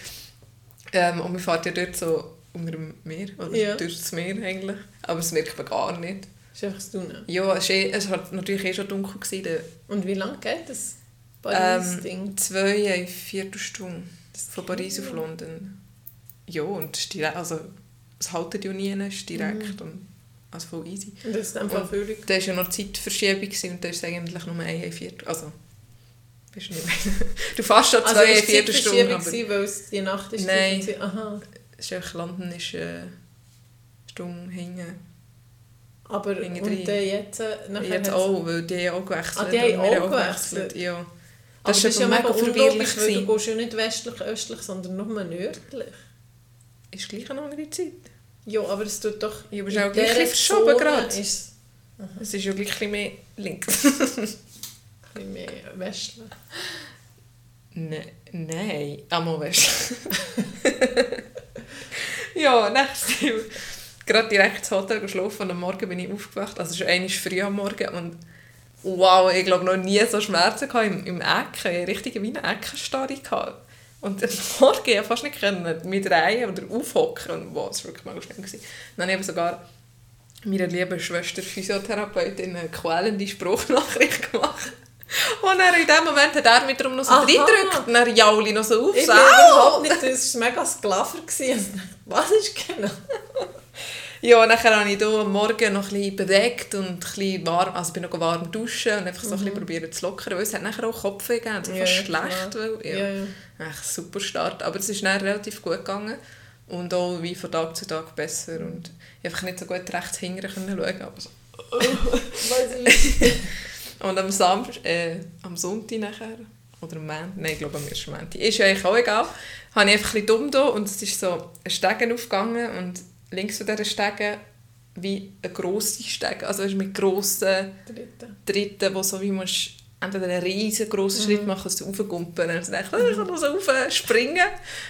Ähm, und wir fahren ja dort so unter dem Meer, oder
Ja.
durch das Meer eigentlich. Aber das merkt man gar nicht.
ist einfach das Tun.
Ja, es war eh, es war natürlich eh schon dunkel. Gewesen,
Und wie lange geht das
ähm,
Paris-Ding?
zwei, eine Viertelstunde von Paris auf London. Ja, und es direkt, also es haltet ja nie, es ist direkt und also voll easy.
Und das ist einfach völlig...
Da war ja noch Zeitverschiebung und da ist es eigentlich nur eine, eine Viertel, also bist du nicht Du fährst schon zwei,
Also
eine
es war
Viertelstunde,
Zeitverschiebung,
aber
weil es die Nacht ist.
Nein.
Aha.
Es ist Stunde hinten.
Aber
Hinten
und dann jetzt... Nachher
Jetzt auch, weil die haben auch gewechselt.
Ah, die haben
wir
auch gewechselt?
Ja. Das
ist ja mega
verwirrlich
weil du gehst ja nicht westlich, östlich, sondern nur nördlich.
Ist gleich eine andere Zeit.
Ja, aber es tut doch...
Ja, aber es ist auch gleich verschoben gerade.
ist
Es ist ja gleich ein mehr links.
ein bisschen mehr westlich.
Ne nein, einmal weißt Ja, nächstes Mal. Gerade direkt ins Hotel geschlafen und am Morgen bin ich aufgewacht. Also es ist einmal früh am Morgen und wow, ich glaube noch nie so Schmerzen gehabt im, im Ecken. Richtig wie eine Eckenstarre. gehabt. Und am Morgen konnte ich fast nicht können, mich drehen oder aufhocken. Und wow, das war wirklich mega schlimm. Gewesen. Dann habe ich sogar meiner lieben Schwester Physiotherapeutin eine quälende Spruchnachricht gemacht. Und dann in dem Moment hat er mit darum noch so reingedrückt und dann jauli noch so auf.
Ich bin
«Au!»
überhaupt nicht... Es war mega Sklaver. Also, Was ist genau?
Ja, und dann habe ich hier am Morgen noch ein bisschen bedeckt und ein bisschen warm, also bin noch warm duschen und einfach so ein bisschen probiert zu lockern, weil es hat nachher auch Kopf gegeben, so
Mhm. Ja,
fast schlecht, weil, ja,
Ja, ja.
Echt super Start, aber es ist dann relativ gut gegangen und auch wie von Tag zu Tag besser und ich einfach nicht so gut rechts können schauen, aber so,
Weiß ich.
Und am Samstag, äh, am Sonntag nachher, oder am Montag, nein, ich glaube am ersten Montag, ist ja eigentlich auch egal, habe ich einfach ein bisschen dumm da und es ist so ein Stegen aufgegangen und links von dieser Stegen wie eine grosse Stege, also weißt, mit grossen
Dritte.
Dritten, wo so wie musst entweder einen riesengroßen Schritt machen, dass du raufkumpeln. Und dann dachte ich, oh, ich kann noch so rauf springen.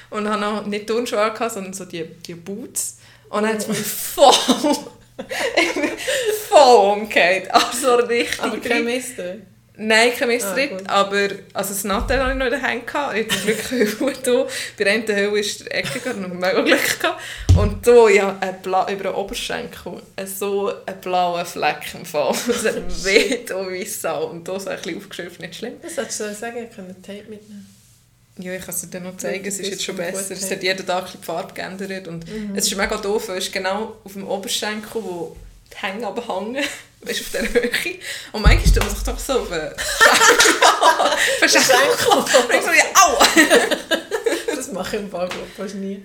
Und habe noch nicht Turnschuhe gehabt, sondern so die, die Boots. Und dann hat es mich voll, ich bin voll umgekehrt. Also richtig.
Aber kein Mist.
Nein, kein Misstritt,
Ah,
aber also das Nattel hatte ich noch in den Händen. Ich hatte Glück gut da. Bei der einen Höhe ist der Ecke noch mega Glück gehabt. Und da, ja, ein Bla über den Oberschenkel, so ein blauer Fleck im Fall. Es hat weh, da wie Sau. Und da so ein bisschen aufgeschöpft, nicht schlimm.
Was solltest du sagen? Ich kann Tape mitnehmen.
Ja, ich kann es dir noch zeigen, es ist jetzt schon besser. Es hat jeden Tag die Farbe geändert. Und
Mhm.
es ist mega doof, es ist genau auf dem Oberschenkel, wo die Hänge abhängen. Weißt auf der Höhe. Und manchmal man sich doch so auf den Verschenkel. Und ich so, ja, au!
Das mache ich im Fall glaub ich, fast nie.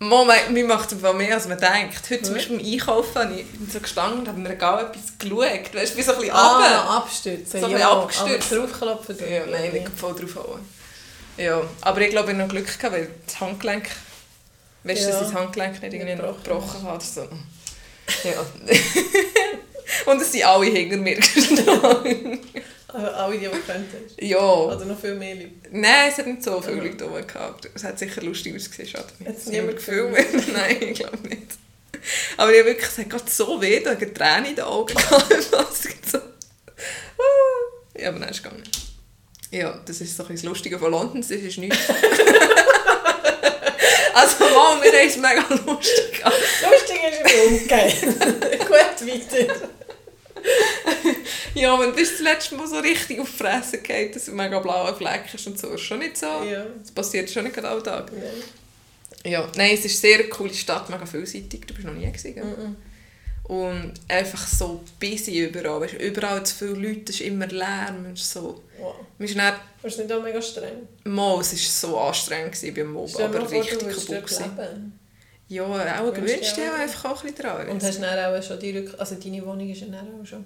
Moment, mir macht es mehr, als man denkt. Heute zum
Ja.
Beispiel beim Einkaufen habe ich bin so gestanden und habe mir gar etwas geschaut. Weißt du, wie so ein bisschen runter.
Ah, abstürzen.
So ein
ja,
bisschen abgestürzt.
Aber draufklopfen.
Ja,
ich
nein,
nie.
nicht voll drauf hauen. Ja, aber ich glaube, ich habe noch Glück gehabt, weil das Handgelenk, weißt du,
Ja.
dass ich das Handgelenk nicht irgendwie
Nicht
noch
gebrochen
habe. So. Ja. Und es sind alle hinter mir gestanden.
Also alle, die, du könntest.
ja.
Oder noch viel mehr Leute.
Nein, es hat nicht so viele
Ja.
Leute gehabt. Es hat sicher lustig ausgesehen, schade.
Hat's
Es hat niemand gefilmt. Nein, ich glaube nicht. Aber ich habe wirklich, es hat gerade so weh, da hatte Tränen in den Augen. gehabt. Ah. ja, aber nein, ist gegangen. Ja, das ist so ein das Lustige von London, das ist nichts. also Mann, wir haben es mega lustig.
Lustig ist immer umgekehrt. Gut, weiter.
Ja, wenn du das letzte Mal so richtig auf die Fresse geht, dass ein mega blauer Fleck ist und so, ist schon nicht so.
Ja.
Das passiert schon nicht gerade alle Tage.
Nein.
Ja, nein, es ist eine sehr coole Stadt, mega vielseitig. Du bist noch nie gewesen, gell?
Mhm.
Und einfach so busy überall. Weißt, du, überall zu viele Leute, es ist immer Lärm. Ist so.
Wow.
Dann,
ist nicht auch mega streng.
mal, es war so anstrengend beim Mob, aber
vor,
richtig
du
kaputt. Ja, auch gewünscht
du
ja einfach auch ein bisschen dran.
Und hast dann auch schon die Rück... Also deine Wohnung ist ja auch schon...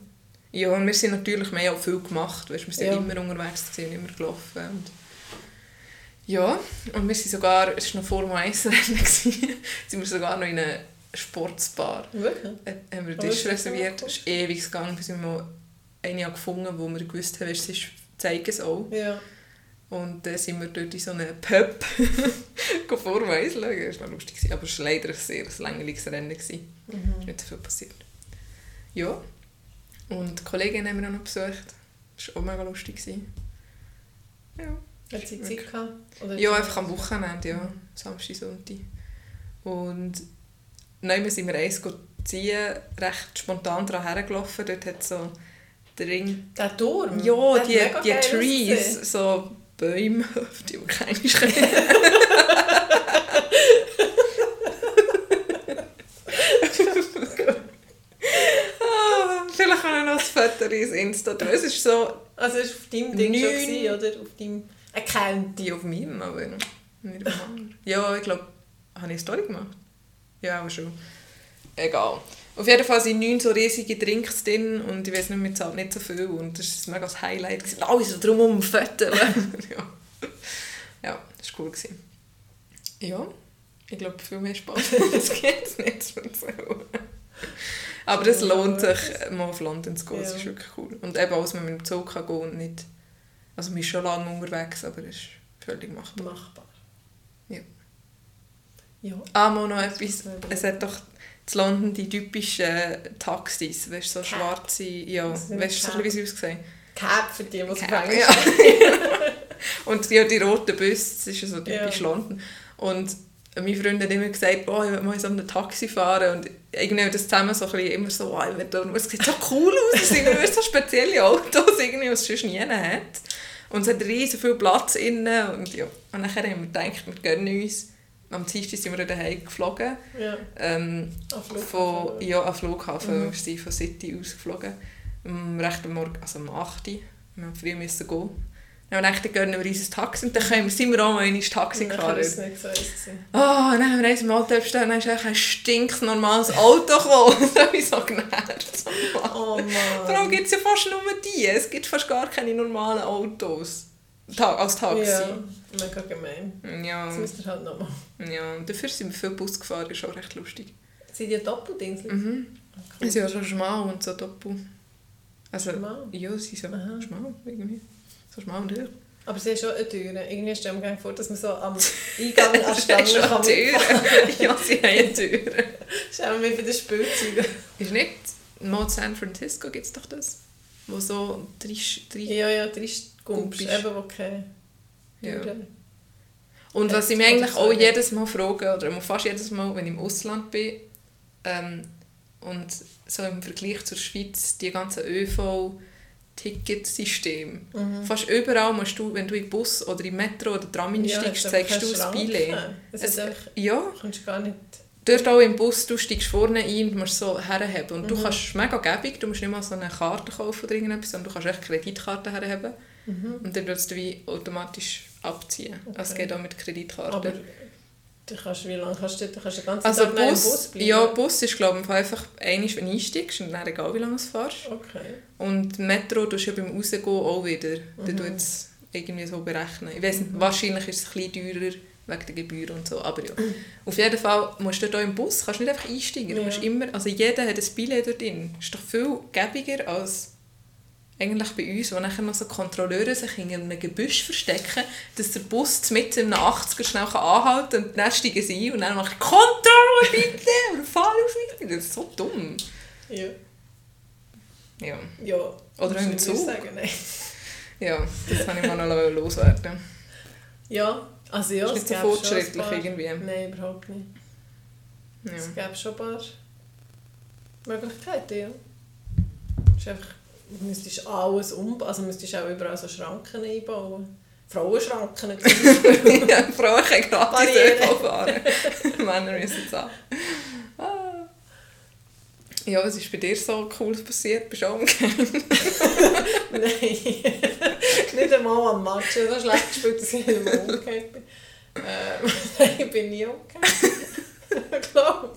Ja, und wir sind natürlich, haben auch viel gemacht. Weißt, wir sind
Ja.
immer unterwegs, gewesen, immer gelaufen. Und ja, und wir sind sogar, es war noch vor dem Eisrennen, sind wir sogar noch in eine Sportsbar.
Wirklich?
Äh, haben wir einen Tisch reserviert. Es ist ewig gegangen, bis wir mal eine haben gefunden wo wir gewusst haben, es ist, zeigen es auch.
Ja.
Und dann sind wir dort in so einem Pub vorweiseln. Das war lustig, aber es war leider ein sehr langweiliges Rennen. gewesen. Es
Mhm.
ist nicht so viel passiert. Ja. Und die Kollegin haben wir noch besucht. Das war auch mega lustig. Ja.
Hat sie Zeit gehabt?
Ja, einfach am Wochenende, ja. Samstag, Sonntag. Und nein, sind wir eins ziehen, recht spontan daran hergelaufen. Dort hat so der Ring...
Der Turm?
Ja, die, die Trees, so Bäume, die wir keine. Ah, Vielleicht kann ich noch ein Foto ins Insta tun. Es ist so
Also es war auf deinem Ding schon, gewesen, oder? Auf deinem Account.
die auf meinem, aber nicht auf anderen. Ja, ich glaube, habe ich eine Story gemacht? Ja, aber schon. Egal. Auf jeden Fall sind neun so riesige Drinks drin und ich weiß nicht, wir zahlen nicht so viel und das war ein mega das Highlight. gewesen. Alle so drum um Fötterl. ja. ja, das war cool. Gewesen. Ja, ich glaube, viel mehr Spaß das geht es nicht erzählen. Aber es lohnt sich, mal auf London zu gehen. Es
Ja.
ist wirklich cool. Und eben, als man mit dem Zug kann gehen und nicht... Also man ist schon lange unterwegs, aber es ist völlig machbar.
Machbar.
Ja.
Ja.
Ah, noch etwas. Es hat doch in London die typischen Taxis, weißt du, so
Cap.
schwarze... Ja, weißt du, so ein wie sie aussehen?
Cap für die, die es auf
Cap,
Englisch
ja. Und ja, die roten Busse, das ist ja so typisch
Ja.
London. Und meine Freundin hat immer gesagt, oh, ich will mal so einem Taxi fahren. Und irgendwie das zusammen so ein bisschen immer so, oh, ich will da- es sieht so cool aus, es sind immer so spezielle Autos, irgendwie, was es sonst nie hat. Und es hat riesen viel Platz innen. Und ja, und dann haben wir gedacht, wir gönnen uns. Am Dienstag sind wir daheim geflogen.
Ja,
Ähm, von, ja, am Flughafen.
Mhm.
Wir sind von City aus geflogen. Recht am Morgen, also um 8 Uhr. Wir mussten früh müssen gehen. Dann haben wir gedacht, dann gehen wir ein Taxi und dann können wir, sind wir auch mal in Taxi gefahren.
es nicht so.
Oh, dann haben wir eins im Auto und dann ist ein stinknormales Auto gekommen. Das hat mich so genervt.
Oh Mann.
gibt es ja fast nur die. Es gibt fast gar keine normalen Autos. Als Taxi.
Ja, mega gemein.
Ja.
Das müsst ihr halt nochmal.
ja. Und dafür sind wir viel Bus gefahren, ist auch recht lustig.
Sind die Doppeldings?
Mhm.
Cool.
Sie sind ja so schmal und so doppel. Also,
Schmal?
Ja, sie sind so
Aha.
schmal irgendwie. So schmal und hoch.
Aber sie haben schon eine Tür. Irgendwie stellen wir mir vor, dass man so am Eingang an der Stange
Schon
kann
Türen. ja, sie haben eine Tür.
Schauen wir bei den Spielzeugen.
Ist nicht, in San Francisco gibt es doch das, wo so drei, drei
Ja, ja, drei Gumpsch. eben, wo
Ja. Und was ich mich eigentlich auch
ja.
jedes Mal frage, oder fast jedes Mal, wenn ich im Ausland bin, ähm, und so im Vergleich zur Schweiz, die ganzen ÖV-Ticketsysteme.
Mhm.
Fast überall musst du, wenn du in Bus oder im Metro oder Tram einsteigst, zeigst du das Billett.
Es
Ja,
du kannst gar nicht...
dort auch im Bus, du steigst vorne ein und musst so herhaben. Und du
Mhm.
kannst mega gäbig, du musst nicht mal so eine Karte kaufen oder irgendetwas, sondern du kannst echt Kreditkarte herhaben.
Mhm.
Und dann würdest du wie automatisch abziehen.
Okay.
Also es geht auch mit Kreditkarte.
Aber du kannst, wie lange kannst du, du kannst den ganzen
Also
Tag
Bus,
Bus bleiben?
ja, Bus ist glaube ich einfach einmal, wenn du einsteigst und dann egal wie lange du fährst.
Okay.
Und Metro tust du ja beim Rausgehen auch wieder. Dann
Mhm.
tut es irgendwie so berechnen. Ich weiss nicht, wahrscheinlich ist es ein bisschen teurer wegen der Gebühren und so, aber ja. Auf jeden Fall musst du dort auch im Bus, kannst nicht einfach einsteigen. Du
Ja.
musst immer, also jeder hat ein Billett dort drin. Das ist doch viel gäbiger als eigentlich bei uns, wo nachher noch so Kontrolleure sich in einem Gebüsch verstecken, dass der Bus mit in einem 80er schnell anhalten kann und dann steigen sie ein und dann machen «Kontrolle bitte!» oder «Fahrausweis!» Das ist so dumm.
Ja.
Ja,
Ja.
Oder im
du
Zug.
Sagen, nein.
ja das kann ich mal noch loswerden.
Ja, also ja,
ist nicht so fortschrittlich irgendwie.
Nein, überhaupt nicht.
Ja.
Es gäbe schon ein paar Möglichkeiten, ja. Es ist einfach, du müsstest alles umbauen, also müsstest auch überall so Schranken einbauen. Frauenschranken
ja, Frauen können gratis. ÖV fahren. Männer müssen es auch. Ah. Ja, was ist bei dir so Cooles passiert? Bist du auch umgekehrt?
Nein, nicht einmal am Match. So schlecht gespielt, dass ich nicht einmal umgekehrt bin. Ähm, nein, ich bin nie umgekehrt. ich glaube.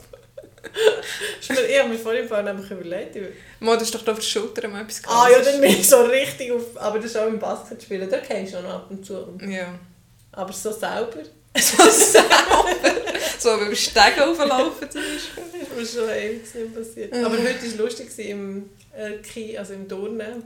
Ich habe mir vorhin vorhin nämlich überlegt. ich-
Mo, du hast doch da auf der Schulter mal etwas
Ah ja, dann bin ich so richtig auf... Aber das ist auch im Basketspielen, da kennst du noch ab und zu.
Ja.
Aber so selber
So selber. so beim Stegen auflaufen zum Beispiel.
ist mir schon ewig nicht passiert.
Ja.
Aber heute war es lustig, im Erki, also im Turnen,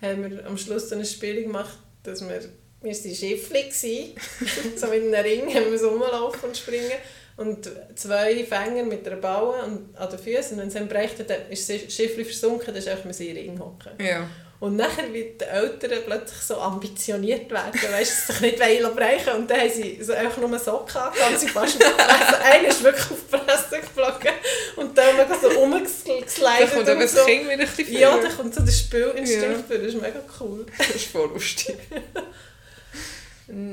haben wir am Schluss so eine Spiel gemacht, dass wir... Wir waren Schiffli, so mit einem Ring haben wir so rumlaufen und springen. Und zwei Fänger mit einer Baue und an den Füßen. Und wenn sie dann brechen, dann ist das Schiffli versunken, dann ist einfach mit Ring hocken.
Ja.
Und nachher wird die Eltern plötzlich so ambitioniert werden, weißt du, sich nicht wollen brechen Und dann haben sie so einfach nur Socken angehabt, und sie fast auf die Fresse. Einer ist wirklich auf die Fresse geflogen und dann haben wir so
Da
rumgeslidet
kommt eben
und
das
so.
Kind wieder ein bisschen
Ja,
vor.
da kommt so der Spielinstinkt
Ja.
für, das ist mega cool.
Das ist voll lustig.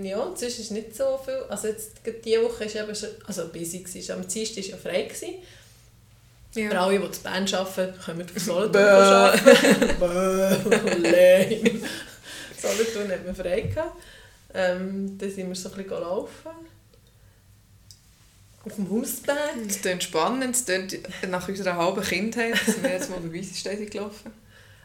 Ja, und sonst ist nicht so viel. Also jetzt diese Woche ist eben schon, also busy gewesen. Am Dienstag war ja frei. Gewesen. Für
Ja.
alle, die in Bern arbeiten, können wir auf Solothurn arbeiten. Lame. Solothurn hat man frei gehabt. Ähm, dann sind wir so ein bisschen laufen. Auf dem Hausberg.
Es klingt spannend, es klingt nach unserer halben Kindheit, dass wir jetzt mal bei Weissenstein gelaufen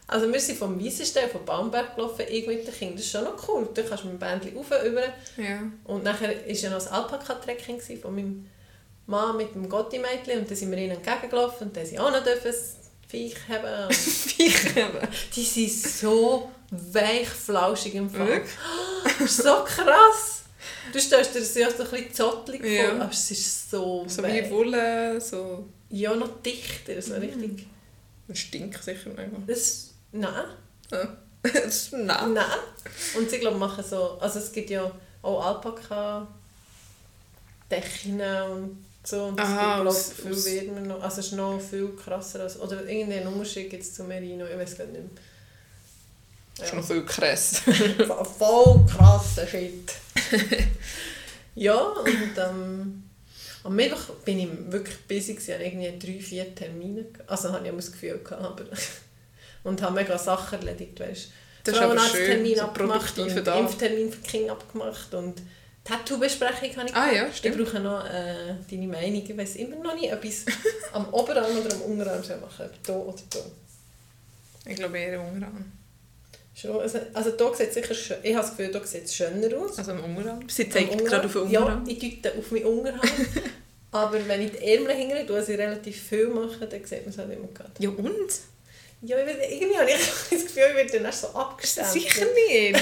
Also wir sind vom Weissenstein, vom Baumberg gelaufen, ich mit den Kindern. Das ist schon noch cool. Da kannst du mit dem Bändchen rauf, über.
Ja.
Und nachher war ja noch das Alpaka-Trekking von meinem Mann mit dem Gotti-Mädchen. Und dann sind wir ihnen entgegengelaufen und dann sie auch noch dürfen das Viech haben.
Ich eben.
Die sind so weich, flauschig im Fall. Das so krass. Du stellst dir das ja so ein bisschen zottelig
Ja.
vor, aber es ist so,
So
weich.
wie Wolle, so...
Ja, noch dichter, so
Mhm.
richtig.
Das stinkt sicher mega.
Das, nein,
Ja. Das ist nein.
nein. Und sie glaube machen so, also es gibt ja auch Alpaka Decken und so. Und es
Aha,
gibt,
aus-
viel
aus-
wärmer noch. Also es ist noch viel krasser als, oder irgendeinen Unterschied gibt es zu Merino, ich weiß gar nicht mehr.
Das ist noch viel krass.
Voll- krasser Shit. ja, und ähm, am Mittwoch bin ich wirklich busy, gewesen, hatte irgendwie drei, vier Termine. Also habe ich das Gefühl gehabt, aber und habe mega Sachen erledigt, weißt
Das ist aber schön, so
abgemacht und. Impftermin für Kinder abgemacht und Tattoo-Besprechung habe ich
Ah ja,
Ich
stimmt.
brauche noch äh, deine Meinung. Ich weiß immer noch nicht, ob ich es am Oberarm oder am Unterarm soll machen ob hier oder hier.
Ich glaube eher Unterarm.
Schon, also, also hier sieht es sicher schön, ich habe das Gefühl, hier sieht es schöner aus.
Also am Unterarm. Sie
Am
zeigt gerade auf den
Ja,
Unterarm.
ich deute auf meinen Unterarm. Aber wenn ich die Ärmel hinterher tue, was ich relativ viel mache, dann sieht man es halt immer gerade.
Ja, und?
Ja, ich irgendwie habe ich das Gefühl, ich werde dann erst so abgestempelt.
Sicher nicht.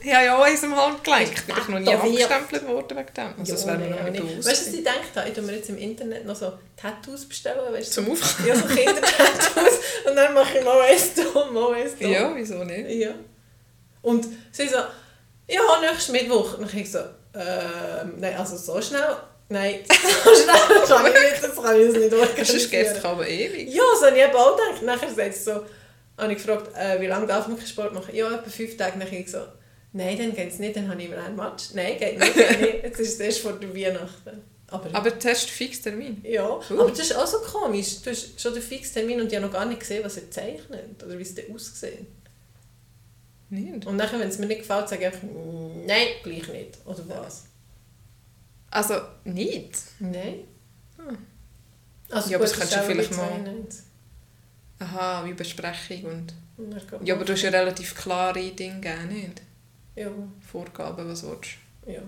ich habe ja auch eins am Handgelenk. Ich bin doch noch nie abgestempelt worden wegen dem. Also das wäre mir noch nicht bewusst.
Weißt du, was ich gedacht habe? Ich tue mir jetzt im Internet noch so Tattoos bestellen. Weißt?
Zum Aufkommen?
Ja, so Kindertattoos. Und dann mache ich mal eins da, mal eins da.
Ja, wieso nicht?
ja. Und sie so, ja, nächsten Mittwoch. Und ich so, ähm, nein, also so schnell. Nein, schnell kann ich nicht, das kann ich nicht
Sonst
organisieren.
geht es aber ewig.
Ja, so habe ich eben auch gedacht. Nachher sagt sie so, habe ich gefragt, äh, wie lange darf man keinen Sport machen? Ja, etwa fünf Tage. Dann ich so, nein, dann geht es nicht, dann habe ich immer einen Match. Nein, geht nicht, geht nicht. Jetzt ist es erst vor der Weihnachten. Aber,
Aber du hast einen Fixtermin.
ja,
Cool.
aber das ist auch so komisch. Du hast schon den Fixtermin und ich habe noch gar nicht gesehen, was er zeichnet oder wie es dann aussieht.
Nicht.
Und nachher, wenn es mir nicht gefällt, sage ich einfach, nein, gleich nicht. Oder was?
Also, nicht?
Nein.
Hm.
Also
Ja, aber das
ist
du vielleicht mal-
92.
Aha, wie Besprechung und...
Und
Ja,
man-
aber du hast ja relativ klare Dinge gegeben, nicht?
Ja,
Vorgaben, was du willst.
ja,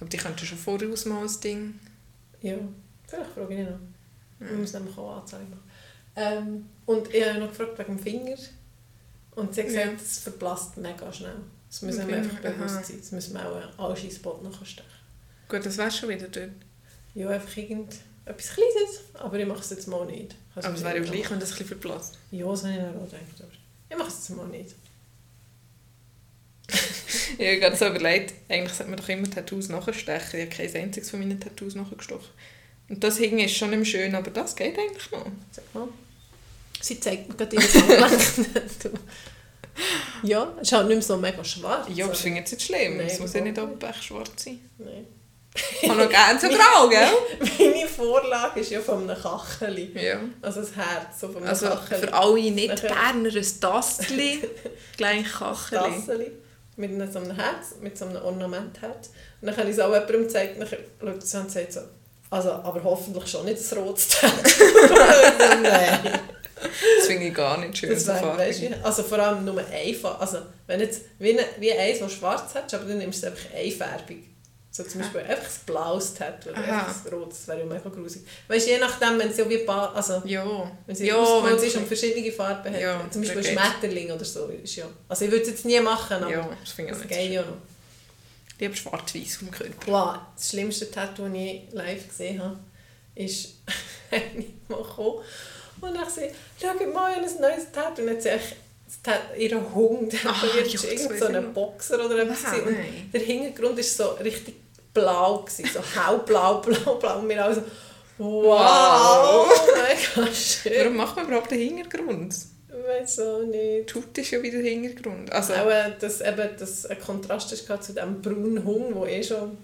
Aber die könntest du schon voraus mal als Ding...
ja. Vielleicht frage ich ihn noch.
Ja.
Ich muss nämlich auch anzeigen. Ähm, und ich habe noch gefragt wegen dem Finger. Und sie hat gesagt,
Ja.
es verblasst mega schnell. Das müssen wir einfach bewusst sein. Das müssen wir auch einen Algi-Spot nachstechen.
Gut, das wär's schon wieder dort.
Ja, einfach irgend etwas Kleines. Aber ich mache es jetzt mal nicht. Also
Aber es wäre ja
ich-
gleich, wenn das ein bisschen verblasst.
Ja, das habe ich auch gedacht. Aber ich mache es jetzt mal nicht.
Ich habe gerade so überlegt, eigentlich sollte man doch immer Tattoos nachstechen. Ich habe kein einziges von meinen Tattoos nachgestochen. Und das Hingen ist schon nicht schön, aber das geht eigentlich noch.
Sag mal. Sie zeigt mir gerade ihre Handgelenk. ja, es ist halt nicht mehr so mega schwarz.
Ja, aber das finde ich jetzt nicht schlimm. Es muss ja nicht echt schwarz sein.
Nein.
Ich habe noch gerne so grau, gell?
Meine Vorlage ist ja von einem Kacheli.
Ja.
Also das Herz so von einem
Also
Kacheli.
für alle nicht
Nachher-
Berner ein Tastli, gleich Kacheli.
Tasseli. Mit einem, so einem Herz, mit so einem Ornamentherz. Und dann habe ich es auch jemandem gezeigt, dann schaut sie an und sagt so, also, aber hoffentlich schon nicht das rotes Nein.
Das finde ich gar nicht schön.
Das wär, weißt du, also vor allem nur einfach. Also wenn jetzt wie, eine, wie eins, das schwarz hat, aber dann nimmst du es einfach einfärbig. So zum Beispiel einfach ein blaues Tattoo oder
Aha.
einfach ein rotes, das wäre ja mega grusig. Weißt du, je nachdem, wenn es ja wie pa also
Ja.
wenn sie
ja,
ausgemalt
wenn
ist und verschiedene Farben hat,
Ja,
zum Beispiel ein Schmetterling oder so, ist ja... Also ich würde es jetzt nie machen, aber
Ja, das finde ich
das geht ja noch.
Ich habe schwarz-weiß vom Körper.
Wow, das schlimmste Tattoo, das ich live gesehen habe, ist eine mal gekommen und ich sehe, schau mal, ich ein neues Tattoo. Und dann sehe ich, das Tat- ihr Hund
Ah,
tätowiert, ist
das
irgend so
ich
ein
noch.
Boxer oder etwas.
Ah,
und der Hintergrund war so richtig blau, gewesen, so hellblau, blau, blau. Und wir alle so, wow, mega schön.
Warum macht man überhaupt den Hintergrund?
Weiß auch nicht.
Haut ist ja wieder der Hintergrund. Also,
Auch, äh, dass eben das ein Kontrast ist zu dem braunen Hund, der eh schon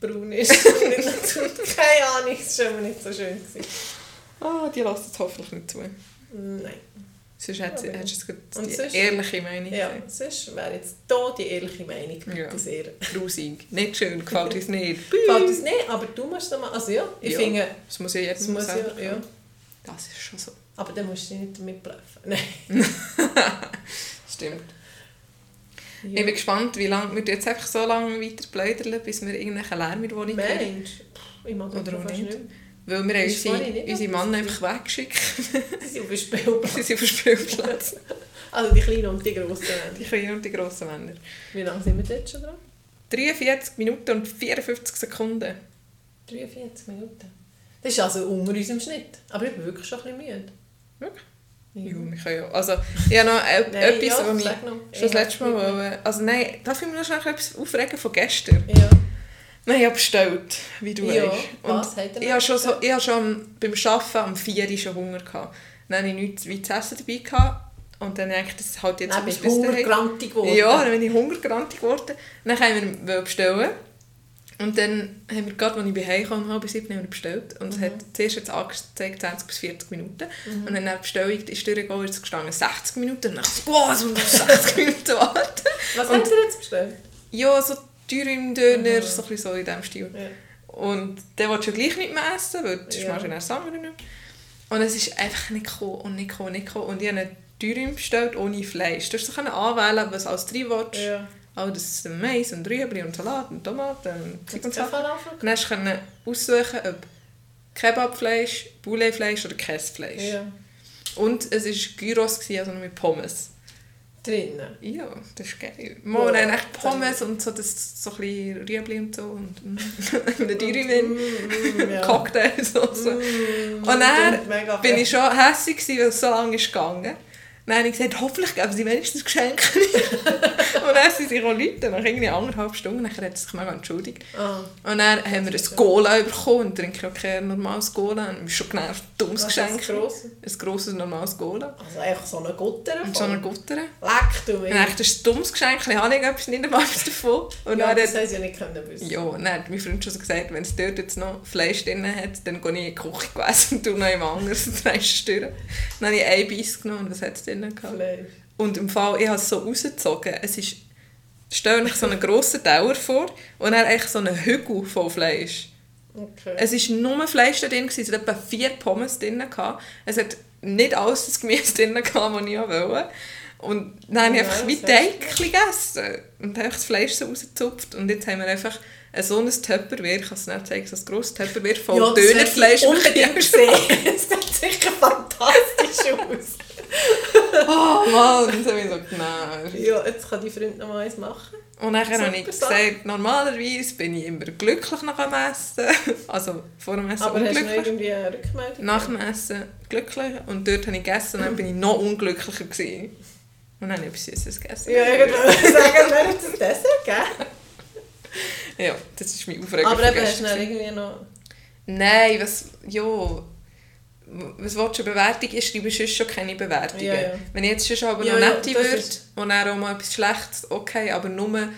braun ist. Keine Ahnung, es war schon mal nicht so schön. Gewesen.
ah, die lässt es hoffentlich nicht zu.
Nein.
Sonst hättest
Aber-
hättest du jetzt
Und
die ehrliche Meinung
Ja, sonst wäre jetzt hier die ehrliche Meinung.
Ja.
sehr.
Grusig. Nicht schön, gefällt uns nicht.
Gefällt uns nicht, aber du musst es mal... Also ja, ich
Ja.
finde,
Das muss ja jedem
muss
selber
ja... ja.
Das ist schon so.
Aber dann musst du nicht damit bluffen. Nein.
Stimmt.
Ja.
Ich bin gespannt, wie lange wir jetzt einfach so lange weiter pläudern, bis wir irgendeinen Lärm in die Wohnung.
Mensch, ich mag das
auch
fast
nicht.
nicht.
Weil wir unsere, unsere
gewesen?
einfach weggeschickt.
Sie sind auf dem Spielplatz.
Sie sind auf dem Spielplatz.
Also die kleinen und die grossen.
Die kleinen und die grossen Männer.
Wie lange sind wir jetzt schon dran?
43 Minuten und 54 Sekunden.
43 Minuten. Das ist also unter unserem Schnitt. Aber ich bin wirklich schon ein bisschen müde.
Wirklich?
Ja.
Wir können ja. Also, ich habe noch äh,
Nein,
etwas,
ja,
was ich
noch.
schon das
Ich
letzte Mal wollte. Also nein, darf ich mir noch schnell etwas aufregen von gestern?
Ja.
Nein, ich habe bestellt, wie du
Ja,
weißt.
was hat er
ich habe schon, so, ich habe schon beim Arbeiten am 4 Uhr schon Hunger gehabt. Dann hatte ich nichts wie zu essen dabei. Gehabt. Und dann dachte ich, das halt jetzt
Dann bist du hungergrantig geworden.
Ja, dann bin ich hungergrantig geworden. Dann haben wir bestellen. Und dann haben wir gerade, als ich bei Hause kam, halb sieben, haben wir bestellt. Und es
Mhm.
hat zuerst jetzt angezeigt 20 bis 40 Minuten. Und dann der Bestellung ist durchgegangen, es gestanden 60 Minuten. Und dann dachte ich, muss noch 60 Minuten warten.
Was
Und-
habt ihr jetzt bestellt?
Ja, so Dürüm-Döner,
Mhm.
so ein so in diesem Stil.
Ja.
Und der willst du ja gleich nicht mehr essen, weil das
Ja.
machst du das andere nicht mehr. Und es ist einfach nicht gekommen und nicht gekommen und nicht gekommen. Und ich habe einen Dürüm bestellt ohne Fleisch. Du können anwählen, was alles drin willst.
Ja.
Oh, das ist Mais und Rüebli und Salat und Tomaten und Zeug und Sachen. Dann hast du aussuchen, ob Kebabfleisch, Bouletfleisch oder Käsefleisch.
Ja.
Und es war Gyros, also mit Pommes.
Drinnen.
Ja, das ist geil. Mal dann echt Pommes und so, das, so ein bisschen Rüebli und so. Und mm, eine Dürüm,
Mm.
Cocktailsauce.
Mm,
Und dann
klingt mega
bin
fett.
ich schon hässlich, weil es so lange ist gegangen. Dann habe ich gesagt, hoffentlich geben sie wenigstens Geschenke. und dann sind sie Leute, nach irgendwie anderthalb Stunden, dann hat sie sich mega entschuldigt.
Ah,
Und dann haben wir ein Cola bekommen und trinke auch kein normales Cola. Und ich bin schon genervt, ein dummes
was
Geschenk.
das grosse?
Ein grosses, normales Cola.
Also eigentlich so eine Gutter
Und so eine Gutter.
Leck du
Und
mich.
das ist ein dummes Geschenk, ich habe etwas nicht einmal etwas davon. Und
Ja, das haben sie ja nicht können wissen.
ja, und dann hat mein Freund schon so gesagt, wenn es dort jetzt noch Fleisch drin hat, dann gehe ich in die Küche essen und tue noch jemand anderes und. Dann habe ich ein Biss genommen und was hat es drin gehabt? Und im Fall, ich habe es so rausgezogen. Es ist, stell dir so einen grossen Tower vor und dann echt so einen Hügel voll Fleisch.
Okay.
Es war nur Fleisch da drin, es hat etwa vier Pommes drin. Es hat nicht alles das Gemüse drin, das ich wollte. Und dann habe ich einfach wie Teig gegessen und habe das Fleisch so rausgezupft. Und jetzt haben wir einfach ein so ein Tupperware, ich kann es nicht zeigen, so ein grosses Tupperware voll
ja,
Dönerfleisch.
unbedingt sehen. Es sieht sicher fantastisch aus.
Oh Mann, das habe ich so genervt.
Ja, jetzt kann die Freund noch mal eins machen.
Und dann
Super
habe ich
Sache.
gesagt, normalerweise bin ich immer glücklich nach dem Essen. Also vor dem Essen
Aber hast du noch
unglücklich.
irgendwie eine Rückmeldung?
Nach dem Essen glücklich. Und dort habe ich gegessen und dann bin ich noch unglücklicher. Gewesen. Und dann habe ich etwas Süßes gegessen.
Ja, ich würde sagen, wer hat das Dessert gegeben?
Ja, das ist mein Aufreger
Aber eben, hast du irgendwie noch...
Nein, was... Ja... Was willst du, eine Bewertung? Ich schreibe sonst schon keine Bewertungen.
Ja, ja.
Wenn ich jetzt schon aber
Ja,
noch
ja,
nette
das
würde und dann auch mal etwas Schlechtes, okay, aber nur...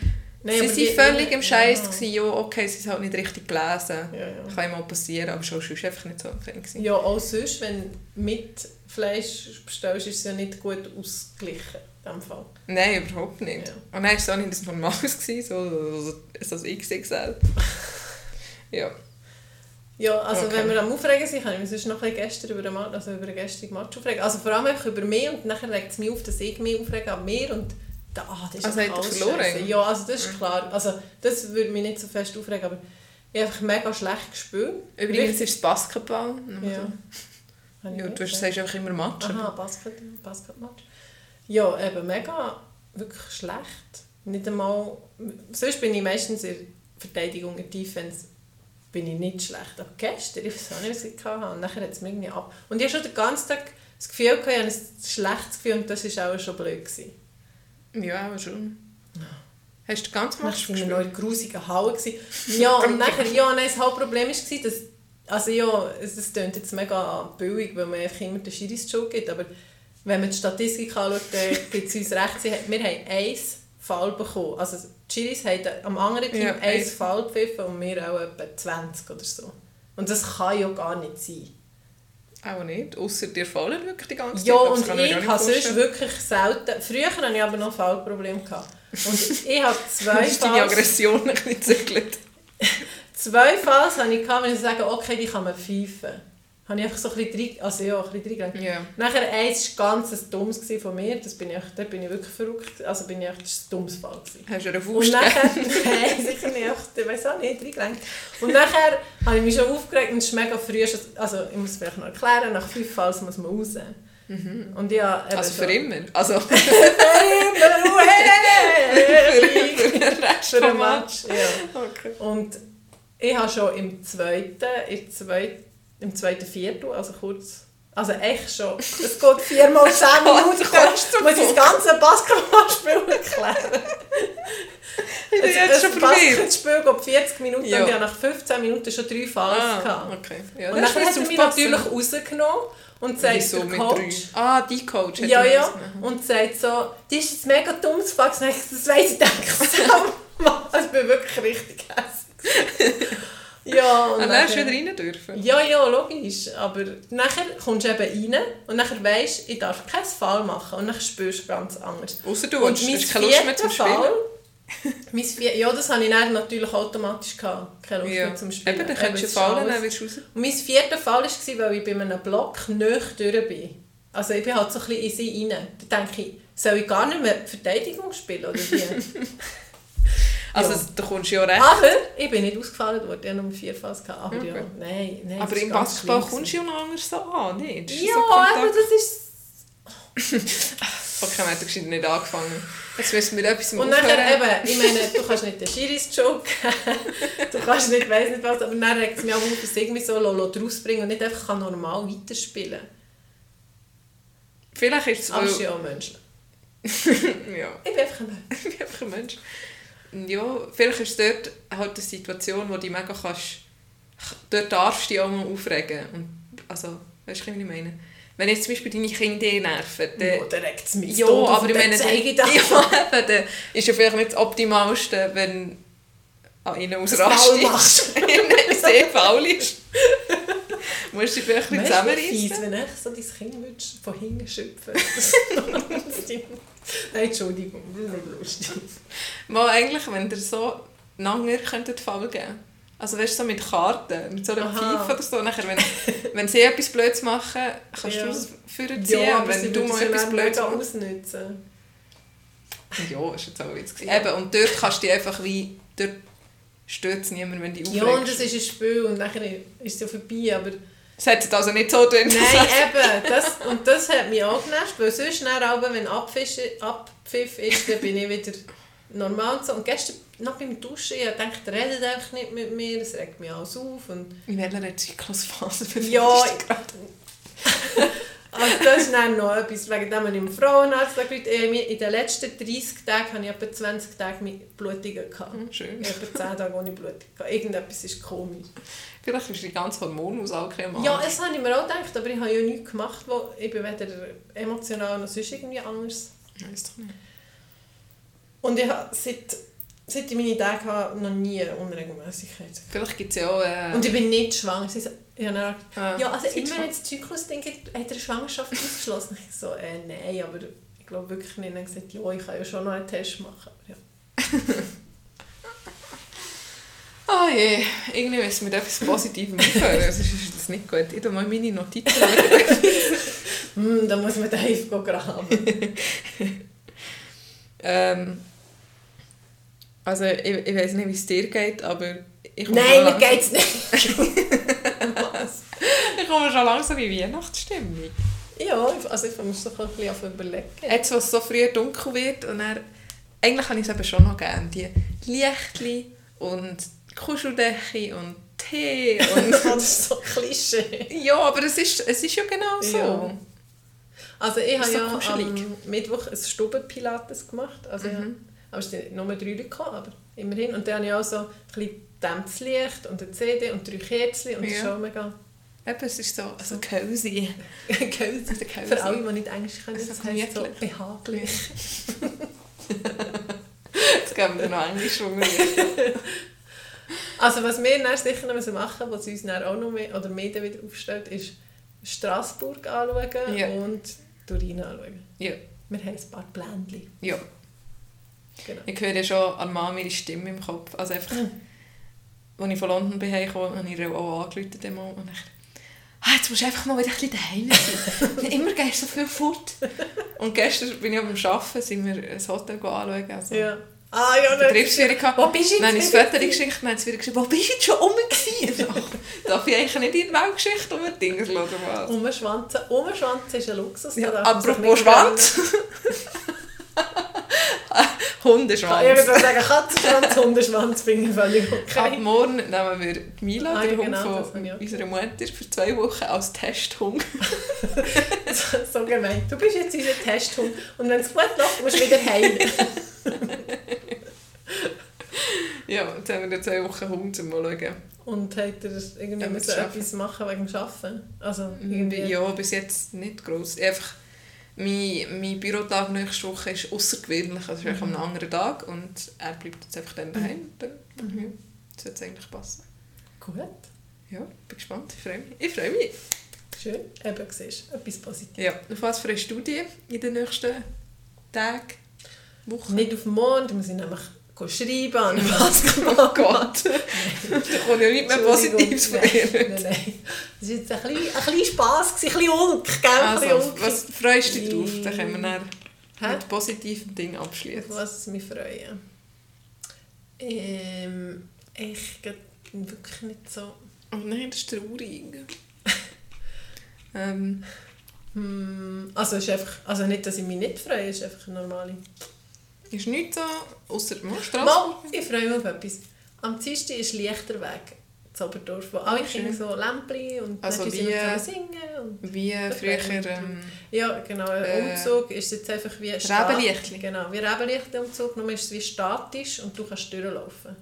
Nein,
sie waren
die-
völlig im Scheiß,
Ja.
gewesen, ja, okay, sie sind halt nicht richtig gelesen.
Ja, ja.
Kann immer passieren, aber schon sonst einfach nicht so ein gewesen.
Ja, auch sonst, wenn du mit Fleisch bestellst, ist es ja nicht gut ausgeglichen. In Fall.
Nein, überhaupt nicht.
Ja.
Und dann war es auch nicht das Normales, gewesen, so, so, so das XXL. ja.
Ja, also
Okay.
wenn wir am Aufregen sind, kann ich mich sonst noch ein gestern über den, also über den gestrigen Match aufregen. Also vor allem über mich und nachher regt es mich auf, dass ich mich aufrege an mir und ah, das ist
Also hat er verloren?
scheisse. Ja, also das ist klar. Also das würde mich nicht so fest aufregen, aber ich habe einfach mega schlecht gespielt.
Übrigens ist es Basketball.
Ja.
Ja. Du sagst einfach immer Match.
Aha, Basket, Basketmatch. Ja, eben mega, wirklich schlecht. Nicht einmal, sonst bin ich meistens in Verteidigung, in Defense, bin ich nicht schlecht. Aber gestern, ich weiß auch nicht, was ich hatte. Und nachher hat es mir irgendwie ab. Und ich habe schon den ganzen Tag das Gefühl gehabt, ich habe ein schlechtes Gefühl und das war auch schon blöd. Gewesen.
Ja, aber schon. Hast du
waren wir
gespielt?
noch in der grusigen Halle. Ja, und nachher, ja, nein, das Hauptproblem war, dass, also ja, es klingt jetzt mega billig, weil man einfach immer den Schiris Schuld gibt, aber wenn man die Statistik anschaut, dann gibt es uns recht, wir haben eins Fall bekommen. Also die Schiris haben am anderen Team
Ja,
eins. Fall gepfiffen und wir auch etwa 20 oder so. Und das kann ja gar nicht sein.
Auch nicht. Außer dir fallen wirklich die ganze Zeit.
Ja, und ich habe sonst wirklich selten... Früher hatte ich aber noch Fallprobleme. gehabt. Und ich habe zwei
Ist deine
Falls...
Aggression ein bisschen gezügelt?
Zwei Falls hatte ich, gehabt, wenn ich sage, okay, die kann man pfeifen. Habe ich einfach so ein bisschen also ja, ein bisschen reingegangen.
Ja.
Nachher eins war ganz ein dummes von mir, das bin ich, da bin ich wirklich verrückt, also bin ich echt, ein dummes Fall. Gewesen.
Hast du eine
Und
Faust
nachher,
gegeben?
nein, sicher nicht, ich weiß auch nicht, reingelenkt. Und nachher habe ich mich schon aufgeregt und es ist mega früh, also ich muss es vielleicht noch erklären, nach fünf Falls muss man raus. Und ja,
Also für
schon-
immer? Also
Für immer, hey!
für Rest
Für den Match, ja.
Okay.
Und ich habe schon im zweiten, im zweiten, im zweiten Viertel, also kurz, also echt schon, es geht viermal zehn Minuten,
du kommst zum
muss ich das ganze Basketballspiel erklären.
Ich bin jetzt schon verwirrt.
Basketballspiel geht 40 Minuten
Ja.
und ich habe nach 15 Minuten schon drei Falls
Ah, okay. Ja,
Und
das
dann hat er mich natürlich rausgenommen und sagt
Wieso
der Coach,
drei? Ah, die Coach hat
ja, ja.
das.
Und sagt so, das ist jetzt mega. Und ich, das weiss ich, denke ich. Also ich bin wirklich richtig hässlich. Ja,
Und dann hast du wieder rein dürfen.
Ja, ja, logisch. Aber nachher kommst du eben rein und nachher weisst ich darf keinen Fall machen. Und dann spürst du ganz anders.
Außer du
Und
hast keine Lust mehr zum Spielen.
Mein vier, ja, das habe ich dann natürlich automatisch gehabt. Keine Lust
Ja.
mehr zum Spielen.
Eben, dann könntest du fallen, dann wirst du raus.
Und mein vierter Fall war, weil ich bei einem Block nicht durch bin. Also ich bin halt so ein bisschen in sie rein. Da denke ich, soll ich gar nicht mehr Verteidigung spielen oder wie?
Also
Ja.
du kommst ja recht.
Aber ich bin nicht ausgefallen worden, ich hatte nur vier Falls. gehabt. Aber ja,
Okay.
nein, nein.
Aber im Basketball kommst du ja noch anders so an, nicht?
Ja,
so
aber das ist...
Wir haben gescheit nicht angefangen. Jetzt müssen wir etwas
Und nachher eben, ich meine, du kannst nicht den Schiris Joke du kannst nicht, weiss nicht was, aber dann regt es mich auch auf, dass ich irgendwie so lo- lo draus bringen und nicht einfach kann normal weiterspielen
Vielleicht ist es.
Aber es ist ja auch menschlich.
ja,
Ich bin einfach ein Mensch.
ich bin einfach ein Mensch. Ja, vielleicht ist es dort halt eine Situation, wo du mega kannst... Dort darfst du dich auch mal aufregen. Und, also, weißt du, was ich meine? Wenn jetzt zum Beispiel deine Kinder nerven, dann...
Ja, dann regt es mich
Ja, aber ich meine,
zeige das.
ja, dann ist ja vielleicht nicht das Optimalste, wenn an ihnen ausrastest.
machst.
Sehr faul ist. Musst du dich vielleicht ein zusammenreißen.
wenn ich so dein Kind würdest von hinten schöpfen Nein, Entschuldigung. Lustig.
Mal eigentlich, wenn ihr so Nanger könntet Fall geben Also weißt du, so mit Karten, mit so einer
Aha.
Pfeife oder so. Nachher, wenn, wenn sie etwas Blödes machen, kannst
Ja.
du es für sie ziehen.
Ja, aber
wenn
sie
du mal etwas Blödes
mega
machst...
ausnutzen.
Ja, ist jetzt auch jetzt
Ja.
Eben, und dort kannst du dich einfach wie... Dort stört es niemand, wenn du dich
Ja,
aufregst.
und das ist ein Spiel und nachher ist es ja vorbei, aber...
Es hat also nicht so drin.
Nein, eben, das, und das hat mich auch genervt, weil sonst dann aber, wenn Abpfiff, Abpfiff ist, dann bin ich wieder normal und so. Und gestern noch beim Duschen, ich dachte, redet einfach nicht mit mir, es regt mich alles auf und...
In welcher Zyklusphase befindest
Ja,
du dich?
Also das ist dann noch etwas, wegen dem ich im Frauenarzt angerufen habe. In den letzten 30 Tagen hatte ich etwa 20 Tage mit Blutungen. Gehabt.
Hm, Schön.
Ich habe etwa 10 Tage ohne Blutung. gehabt. Irgendetwas ist komisch.
Vielleicht ist die ganze Hormonausalke am
Ja, das habe ich mir auch gedacht, aber ich habe ja nichts gemacht, wo ich bin weder emotional noch sonst irgendwie anders.
Weiss doch nicht.
Und ich habe seit, seit ich meine Tage habe, noch nie Unregelmäßigkeit.
Vielleicht gibt es ja auch... Äh,
Und ich bin nicht schwanger. Habe dann gesagt,
äh,
ja, also immer wenn das Zyklus denkt, hat er eine Schwangerschaft ausgeschlossen. Ich so, äh, nein, aber ich glaube wirklich nicht. Und dann gesagt, ja, ich kann ja schon noch einen Test machen. Ja.
Ah je, irgendwie müssen wir mit etwas Positivem aufhören. Sonst ist das nicht gut. Ich tue mal meine Notizen.
Hm, da muss man Hive graben.
ähm, also ich, ich weiß nicht, wie es dir geht, aber ich
Nein, mir
langsam-
geht's nicht. Was?
Ich komme schon langsam in Weihnachtsstimmung.
Ja, also ich muss doch ein bisschen auf überlegen.
Jetzt, wo es so früh dunkel wird und dann, eigentlich habe ich es eben schon noch gerne. Die Lichtli und Kuscheldecke und Tee und...
das ist so Klischee.
ja, aber es ist, es ist ja genau so.
Ja. Also ich habe
so
ja
kuschelig.
am Mittwoch ein Stubenpilates gemacht. Also ja, aber es sind nur drei Leute gekommen, aber immerhin. Und dann habe ich auch so ein bisschen dämmtes Licht und eine CD und drei Kerzen und das ist
Ja.
auch mega
Eben, es ist so also cozy.
cozy.
Also cozy.
Für alle, die nicht Englisch können,
Also
das heisst so behaglich.
Jetzt geben wir noch Englisch.
Also was wir dann sicher noch machen müssen, was uns dann auch noch mehr, oder mehr wieder aufstellt, ist Straßburg anschauen
Ja.
und Turin anschauen.
Ja,
Wir haben ein paar Pläne.
ja.
Genau.
Ich höre ja schon an Mama ihre Stimme im Kopf. Also einfach, als ich von London bin, habe ich auch angerufen. Und ich, ah, jetzt musst du einfach mal wieder ein bisschen daheim sein. Immer gehst du so viel fort. Und gestern bin ich beim Arbeiten, sind wir ein Hotel anschauen. Also,
Ja. Ah ja, dann-
Betriebsführung gehabt.
Wo bist du
Dann habe ich das Foto geschickt und dann hat sie wieder geschrieben, wo bist du jetzt schon rum gewesen? Darf ich eigentlich nicht in die Weltgeschichte um Dinge oder was?
Umschwanzen. Umschwanzen ist ein Luxus.
Ja, apropos Schwanz.
gönnen. Ich
Hundeschwanz.
würde sagen, Katzenschwanz, Hundeschwanz finde ich völlig
Ab
okay.
morgen nehmen wir die Mila,
Ah,
den Hund
genau,
von unserer Mutter, für zwei Wochen als Testhund.
so, gemein. Du bist jetzt unser Testhund und wenn es gut läuft, musst du wieder heim.
ja, jetzt haben wir zwei Wochen Hund, um mal schauen.
Und hat er irgendwie
Ja,
müssen etwas machen wegen dem Arbeiten? Also irgendwie...
Ja, bis jetzt nicht gross. Einfach, mein, mein Bürotag nächste Woche ist außergewöhnlich, also mhm. am anderen Tag und er bleibt jetzt einfach dann daheim. Dann ja, sollte es eigentlich passen.
Gut,
Ja, bin gespannt. Ich freue mich. Ich freue mich.
schön. Eben, siehst du, etwas Positives.
Ja, auf was für eine Studie in den nächsten Tagen, Wochen?
Nicht auf den Mond, wir sind nämlich schreiben an
Was? Oh Gott. da kommt ja nicht mehr Positives von dir.
nein, nein. Das war jetzt ein bisschen, ein bisschen Spass, ein bisschen Ulk, gell?
Also,
Ulk.
was freust du dich drauf? Dann können wir dann mit positiven Dingen abschließen.
was ich mich freue? Ähm, ich wirklich nicht so...
Oh nein, das ist traurig. ähm,
Hm, also, ist einfach, also nicht, dass ich mich nicht freue, es ist einfach eine normale...
ist nichts so, außer
Mal,
Straße.
ich freue mich auf etwas. Am Dienstag ist Lichterweg in Oberdorf, wo alle
schön.
Kinder so Lämpchen und
Also wie-
singen. Und
Wie früher ähm,
ja, genau, ein
Äh,
Umzug ist jetzt einfach wie...
Rebenlichtli.
Genau, wie Rebenlichtumzug, nur ist es wie statisch und du kannst durchlaufen.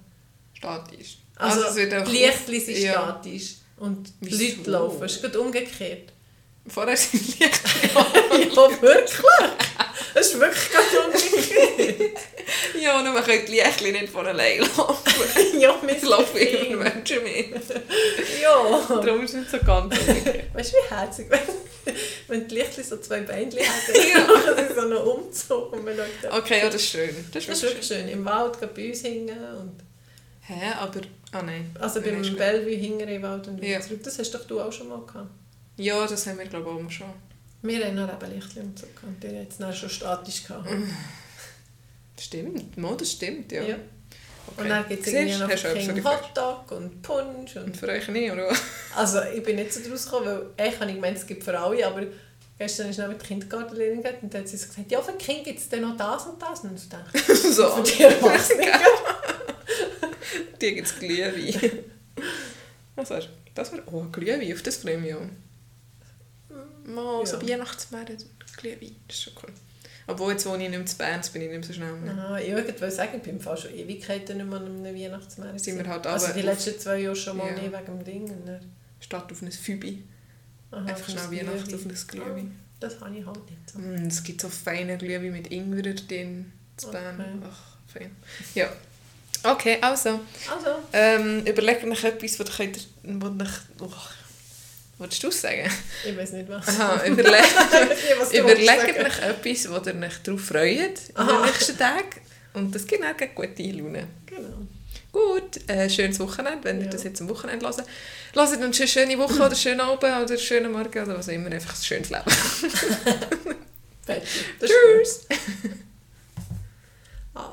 statisch.
Also,
es wird einfach
die Lichtli sind
Ja.
statisch und die
Wieso?
Leute laufen. Es ist gerade umgekehrt.
Vorher sind Lichter.
ja, wirklich? Es ist wirklich.
ja, und man kann die Lichter nicht von allein laufen.
ja,
Es laufen immer Menschen mit.
Ja.
Darum ist es nicht so ganz umgekehrt.
Weißt du, wie herzig, wenn, wenn die Lichtli so zwei Beinchen hätten,
Ja.
dann sie so einen Umzug und man schaut
Okay, ja, das ist schön. Das ist
Das ist
wirklich
wirklich schön. Im Wald gerade bei uns hingen und
Hä, aber... Ah nein.
also beim Bellevue hingen im Wald und wieder
Ja.
zurück. Das hast doch du auch schon mal gehabt.
Ja, das haben wir glaube ich auch schon.
Wir haben noch eben Lichtli-Umzug gehabt. Die haben jetzt dann schon statisch gehabt.
Stimmt, Mo, das stimmt, ja.
Ja.
Okay.
Und dann gibt es irgendwie noch
gefragt.
Hotdog und Punsch.
Und
Und
für euch nicht, oder?
also ich bin nicht so draus gekommen, weil eigentlich habe ich gemeint, es gibt für alle, aber gestern ist noch mit der Kindergartenlehrerin gegangen und dann hat sie so gesagt, ja, für Kinder gibt es dann noch das und das. Und ich dachte,
so.
für die Erwachsenen.
Die gibt es Glühwein. Was wär, das wäre... Oh, Glühwein, auf das freue ich mich auch. Mal so
Ja.
Weihnachtsmärkte, Glühwein, das ist schon cool. Obwohl, jetzt wohne ich nicht mehr zu Bern, bin ich nicht mehr so schnell mehr.
Aha, ich wollte sagen, ich bin Fall schon Ewigkeiten nicht mehr an einem Weihnachtsmarkt.
Sind wir halt
also die letzten zwei Jahre schon mal
Ja.
nicht wegen dem Ding. Und dann,
Statt auf ein Fübi. Einfach schnell Weihnachten auf ein Glühwein.
Ah, Das habe ich halt nicht so.
Mm, Es gibt so feine Glühwein mit Ingwer drin zu Bern.
Okay.
Ach, fein. Ja. Okay, also.
Also,
Ähm, überlegt euch etwas, was ihr könnt... Was euch, oh, Wolltest du es sagen?
ich weiß nicht was.
Aha, überlegt,
Ja,
überlegt euch etwas, wo ihr euch darauf freut in den
Aha.
nächsten Tagen. Und das gibt gleich gute Laune.
Genau.
Gut, äh, schönes Wochenende, wenn ihr
Ja.
das jetzt am Wochenende hört. Lasst uns eine schöne Woche oder schönen Abend oder schönen Morgen oder was auch immer. Einfach ein schönes Leben. Tschüss!